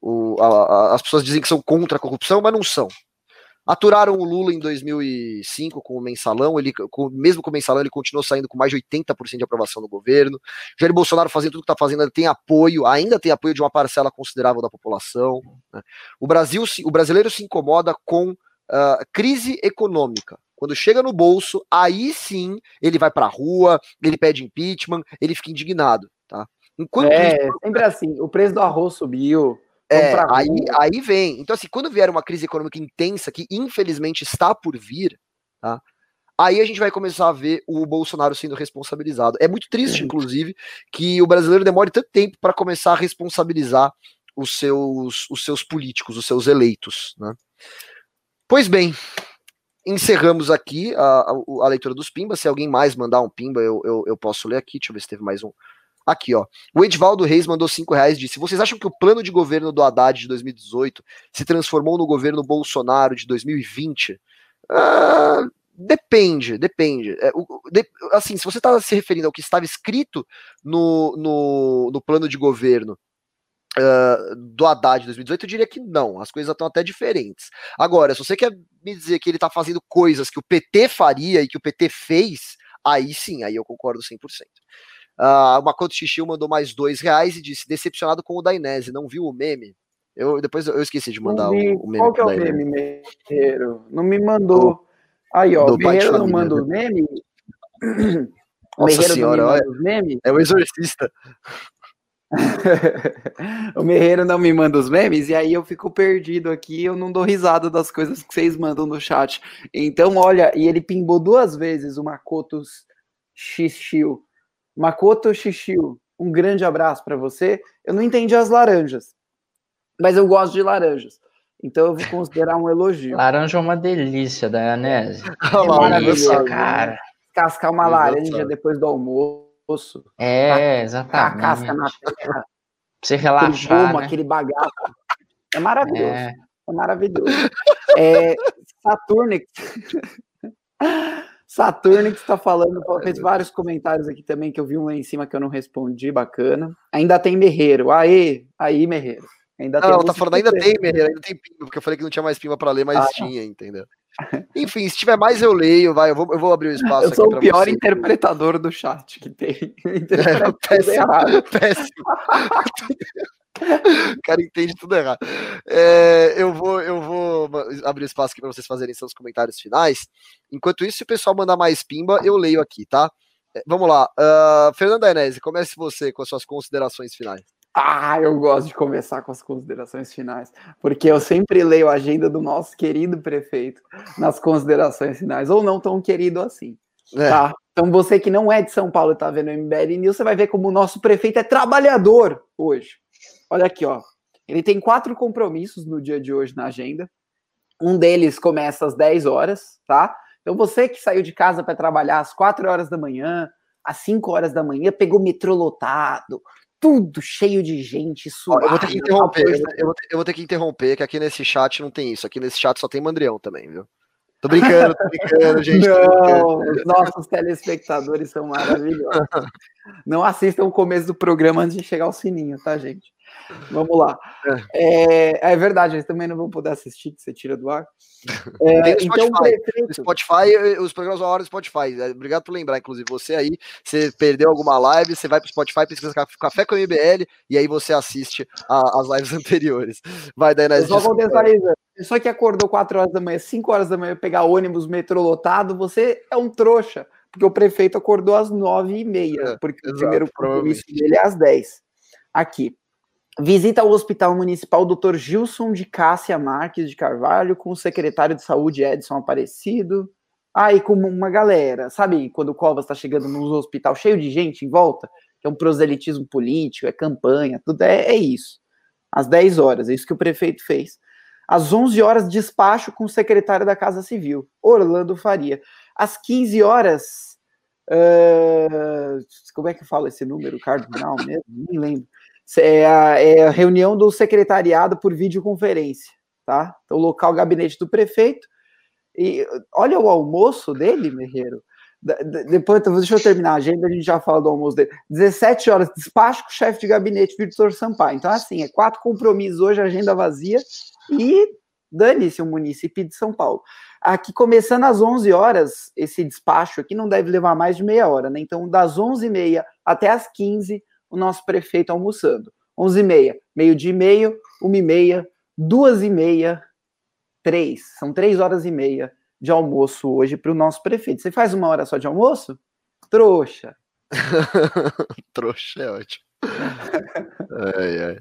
O, a, a, as pessoas dizem que são contra a corrupção, mas não são. Aturaram o Lula em 2005 com o mensalão, ele, com, mesmo com o mensalão, ele continuou saindo com mais de 80% de aprovação no governo. Jair Bolsonaro fazendo tudo que está fazendo, ele tem apoio, ainda tem apoio de uma parcela considerável da população. Né? O Brasil, o brasileiro se incomoda com uh, crise econômica. Quando chega no bolso, aí sim ele vai para a rua, ele pede impeachment, ele fica indignado, tá? Enquanto é, isso, sempre assim, o preço do arroz subiu. É, aí, aí vem. Então, assim, quando vier uma crise econômica intensa, que infelizmente está por vir, tá? Aí a gente vai começar a ver o Bolsonaro sendo responsabilizado. É muito triste, inclusive, que o brasileiro demore tanto tempo para começar a responsabilizar os seus, os seus políticos, os seus eleitos, né? Pois bem, encerramos aqui a, a, a, leitura dos Pimbas. Se alguém mais mandar um Pimba, eu, eu, eu, posso ler aqui. Deixa eu ver se teve mais um. Aqui, ó. O Edvaldo Reis mandou cinco reais disse: Vocês acham que o plano de governo do Haddad de 2018 se transformou no governo Bolsonaro de 2020? Ah, depende, depende. É, o, de, assim, se você está se referindo ao que estava escrito no, no, no plano de governo Uh, do Haddad de 2018, eu diria que não, as coisas estão até diferentes. Agora, se você quer me dizer que ele está fazendo coisas que o PT faria e que o PT fez, aí sim, aí eu concordo 100%. Uh, o Makoto Xixi mandou mais dois reais e disse, decepcionado com o Dainese, não viu o meme? Eu, depois eu esqueci de mandar o, o, meme. Qual que é o meme, Merreiro? Não me mandou. Aí, ó, o Merreiro não manda o meme? Nossa senhora, olha, meme? é o exorcista. (laughs) o Merreiro não me manda os memes e aí eu fico perdido aqui, eu não dou risada das coisas que vocês mandam no chat. Então, olha, e ele pimbou duas vezes o Makoto Xixiu. Makoto Xixiu, um grande abraço para você. Eu não entendi as laranjas, mas eu gosto de laranjas. Então eu vou considerar um elogio. Laranja é uma delícia, Dayanese. (laughs) É delícia, cara. Cascar uma laranja depois do almoço osso. É, exatamente. A casca na terra. Pra você relaxar. Aquele, né? aquele bagaço. É maravilhoso. É, é maravilhoso. É, Saturnix. (laughs) Saturnix está falando, fez vários comentários aqui também que eu vi um lá em cima que eu não respondi, bacana. Ainda tem Merreiro. Aê, aí, Merreiro. Ainda não, tem tá falando, ainda tem Merreiro, ainda tem pimba, porque eu falei que não tinha mais pimba para ler, mas ah, tinha, entendeu? Enfim, se tiver mais eu leio, vai, eu vou, eu vou abrir o espaço Eu sou o pior você. interpretador do chat que tem. (laughs) (laughs) É, péssimo, péssimo. (laughs) o cara entende tudo errado. É, eu, vou, eu vou abrir espaço aqui para vocês fazerem seus comentários finais. Enquanto isso, se o pessoal mandar mais pimba, eu leio aqui, tá? É, vamos lá. Uh, Fernanda Enese, comece você com as suas considerações finais. Ah, eu gosto de começar com as considerações finais, porque eu sempre leio a agenda do nosso querido prefeito nas considerações finais, ou não tão querido assim. É. Tá? Então, você que não é de São Paulo e está vendo o MBL News, você vai ver como o nosso prefeito é trabalhador hoje. Olha aqui, ó. Ele tem quatro compromissos no dia de hoje na agenda. Um deles começa às 10 horas, tá? Então, você que saiu de casa para trabalhar às 4 horas da manhã, às 5 horas da manhã, pegou metrô lotado, tudo cheio de gente, suado, eu vou ter que interromper, eu vou, ter, eu vou ter que interromper, que aqui nesse chat não tem isso. Aqui nesse chat só tem mandrião também, viu? Tô brincando, tô brincando, (laughs) gente. Não, os nossos telespectadores são maravilhosos. (laughs) Não assistam o começo do programa antes de chegar ao sininho, tá, gente? Vamos lá. É, é verdade, eles também não vão poder assistir, que você tira do ar. (laughs) É, Tem então, Spotify. Prefeito... Spotify, os programas da hora do Spotify. É, obrigado por lembrar, inclusive, você aí, você perdeu alguma live, você vai pro Spotify, pesquisa Café com MBL, e aí você assiste a, as lives (laughs) anteriores. Vai, Dainese. Só vou Pessoa que acordou 4 horas da manhã, 5 horas da manhã, pegar ônibus, metrô lotado, você é um trouxa, porque o prefeito acordou às 9 e meia, é, porque exato, o primeiro compromisso dele é às 10. Aqui. Visita ao Hospital Municipal Dr. Gilson de Cássia Marques de Carvalho com o secretário de Saúde Edson Aparecido. Aí, ah, com uma galera, sabe quando o Covas está chegando num hospital cheio de gente em volta? É um proselitismo político, é campanha, tudo é, é isso. Às 10 horas, é isso que o prefeito fez. Às 11 horas, despacho com o secretário da Casa Civil, Orlando Faria. Às 15 horas, uh, como é que fala esse número, cardinal mesmo? Nem lembro é a, é a reunião do secretariado por videoconferência, tá? Então, local gabinete do prefeito. E olha o almoço dele, Merreiro. Depois, então, deixa eu terminar a agenda, a gente já fala do almoço dele. 17 horas, despacho com o chefe de gabinete, Vitor Sampaio. Então, assim, é quatro compromissos hoje, agenda vazia, e dane-se o município de São Paulo. Aqui, começando às 11 horas, esse despacho aqui não deve levar mais de meia hora, né? Então, das 11h30 até as 15 o nosso prefeito almoçando. 11 e meia, meio-dia e meio, uma e meia, duas e meia, três. São três horas e meia de almoço hoje para o nosso prefeito. Você faz uma hora só de almoço? Trouxa. (laughs) Trouxa é ótimo. ai, ai.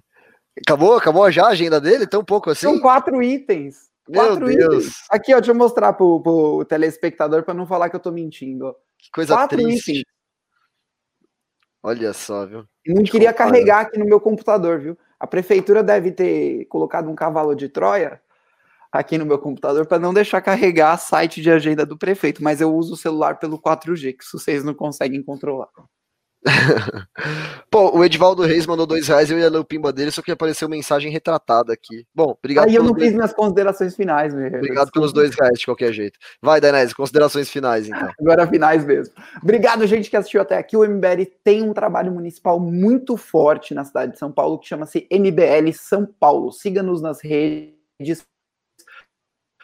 Acabou? Acabou já a agenda dele? Tão pouco assim? São quatro itens. Quatro Meu Deus. Itens. Aqui, ó, deixa eu mostrar pro, pro telespectador para não falar que eu tô mentindo. Que coisa quatro triste. Itens. Olha só, viu? não queria carregar aqui no meu computador, viu? A prefeitura deve ter colocado um cavalo de Troia aqui no meu computador para não deixar carregar site de agenda do prefeito, mas eu uso o celular pelo 4G, que vocês não conseguem controlar. (laughs) Pô, o Edvaldo Reis mandou dois reais, eu ia ler o pimba dele, só que apareceu mensagem retratada aqui. Bom, obrigado. Aí eu não dois... fiz minhas considerações finais, meu. Obrigado pelos dois reais, de qualquer jeito. Vai, Danese, considerações finais, então. (laughs) Agora finais mesmo. Obrigado, gente, que assistiu até aqui. O MBL tem um trabalho municipal muito forte na cidade de São Paulo, que chama-se MBL São Paulo. Siga-nos nas redes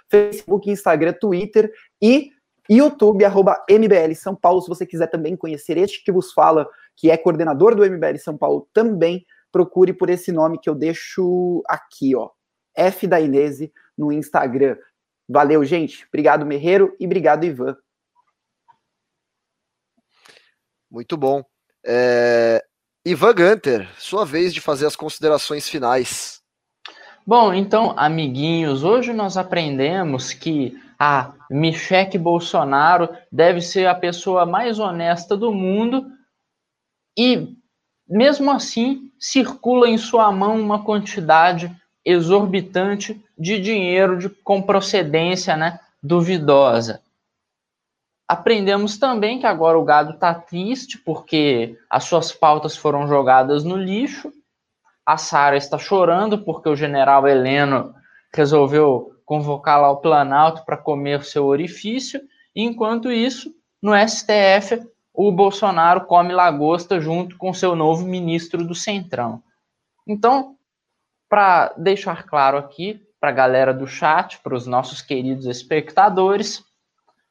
Facebook, Instagram, Twitter e YouTube, arroba MBL São Paulo. Se você quiser também conhecer este que vos fala, que é coordenador do MBL São Paulo, também procure por esse nome que eu deixo aqui, ó. F da Inese no Instagram. Valeu, gente. Obrigado, Merreiro, e obrigado, Ivan. Muito bom. É... Ivan Gunter, sua vez de fazer as considerações finais. Bom, então, amiguinhos, hoje nós aprendemos que a Michele Bolsonaro deve ser a pessoa mais honesta do mundo e, mesmo assim, circula em sua mão uma quantidade exorbitante de dinheiro de, com procedência né, duvidosa. Aprendemos também que agora o gado está triste porque as suas pautas foram jogadas no lixo. A Sara está chorando porque o general Heleno resolveu convocar lá o Planalto para comer seu orifício, enquanto isso, no STF, o Bolsonaro come lagosta junto com seu novo ministro do Centrão. Então, para deixar claro aqui, para a galera do chat, para os nossos queridos espectadores.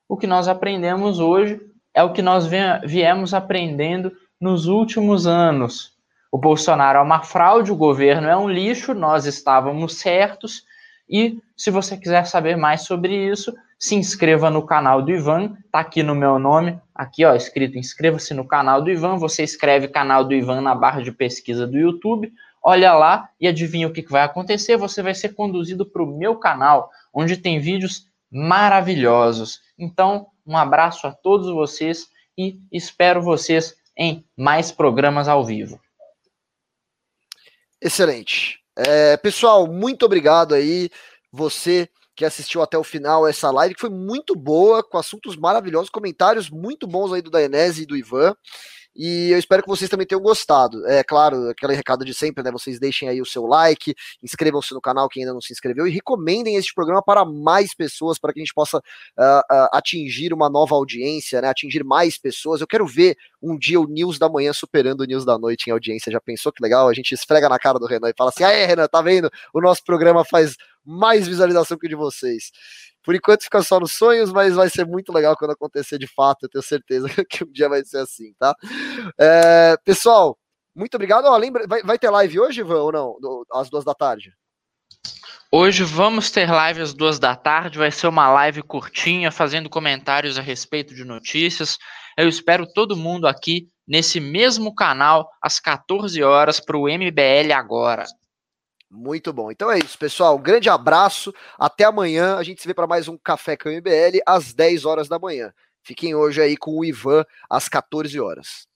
O que nós aprendemos hoje é o que nós viemos aprendendo nos últimos anos. O Bolsonaro é uma fraude, o governo é um lixo, nós estávamos certos. E se você quiser saber mais sobre isso, se inscreva no canal do Ivan, tá aqui no meu nome, aqui ó, escrito inscreva-se no canal do Ivan, você escreve canal do Ivan na barra de pesquisa do YouTube, olha lá e adivinha o que vai acontecer, você vai ser conduzido para o meu canal, onde tem vídeos maravilhosos. Então, um abraço a todos vocês e espero vocês em mais programas ao vivo. Excelente. É, pessoal, muito obrigado aí, você que assistiu até o final essa live, que foi muito boa, com assuntos maravilhosos, comentários muito bons aí do Daenese e do Ivan. E eu espero que vocês também tenham gostado. É claro, aquele recado de sempre, né? Vocês deixem aí o seu like, inscrevam-se no canal quem ainda não se inscreveu e recomendem este programa para mais pessoas, para que a gente possa uh, uh, atingir uma nova audiência, né? Atingir mais pessoas. Eu quero ver um dia o News da manhã superando o News da noite em audiência. Já pensou que legal? A gente esfrega na cara do Renan e fala assim: aê, Renan, tá vendo? O nosso programa faz mais visualização que o de vocês. Por enquanto fica só nos sonhos, mas vai ser muito legal quando acontecer de fato. Eu tenho certeza (laughs) que um dia vai ser assim, tá? É, pessoal, muito obrigado. Ó, lembra, vai, vai, ter live hoje, Ivan, ou não? Às duas da tarde? Hoje vamos ter live às duas da tarde. Vai ser uma live curtinha, fazendo comentários a respeito de notícias. Eu espero todo mundo aqui nesse mesmo canal às 14 horas para o MBL agora. Muito bom. Então é isso, pessoal. Um grande abraço. Até amanhã. A gente se vê para mais um Café com MBL às 10 horas da manhã. Fiquem hoje aí com o Ivan às 14 horas.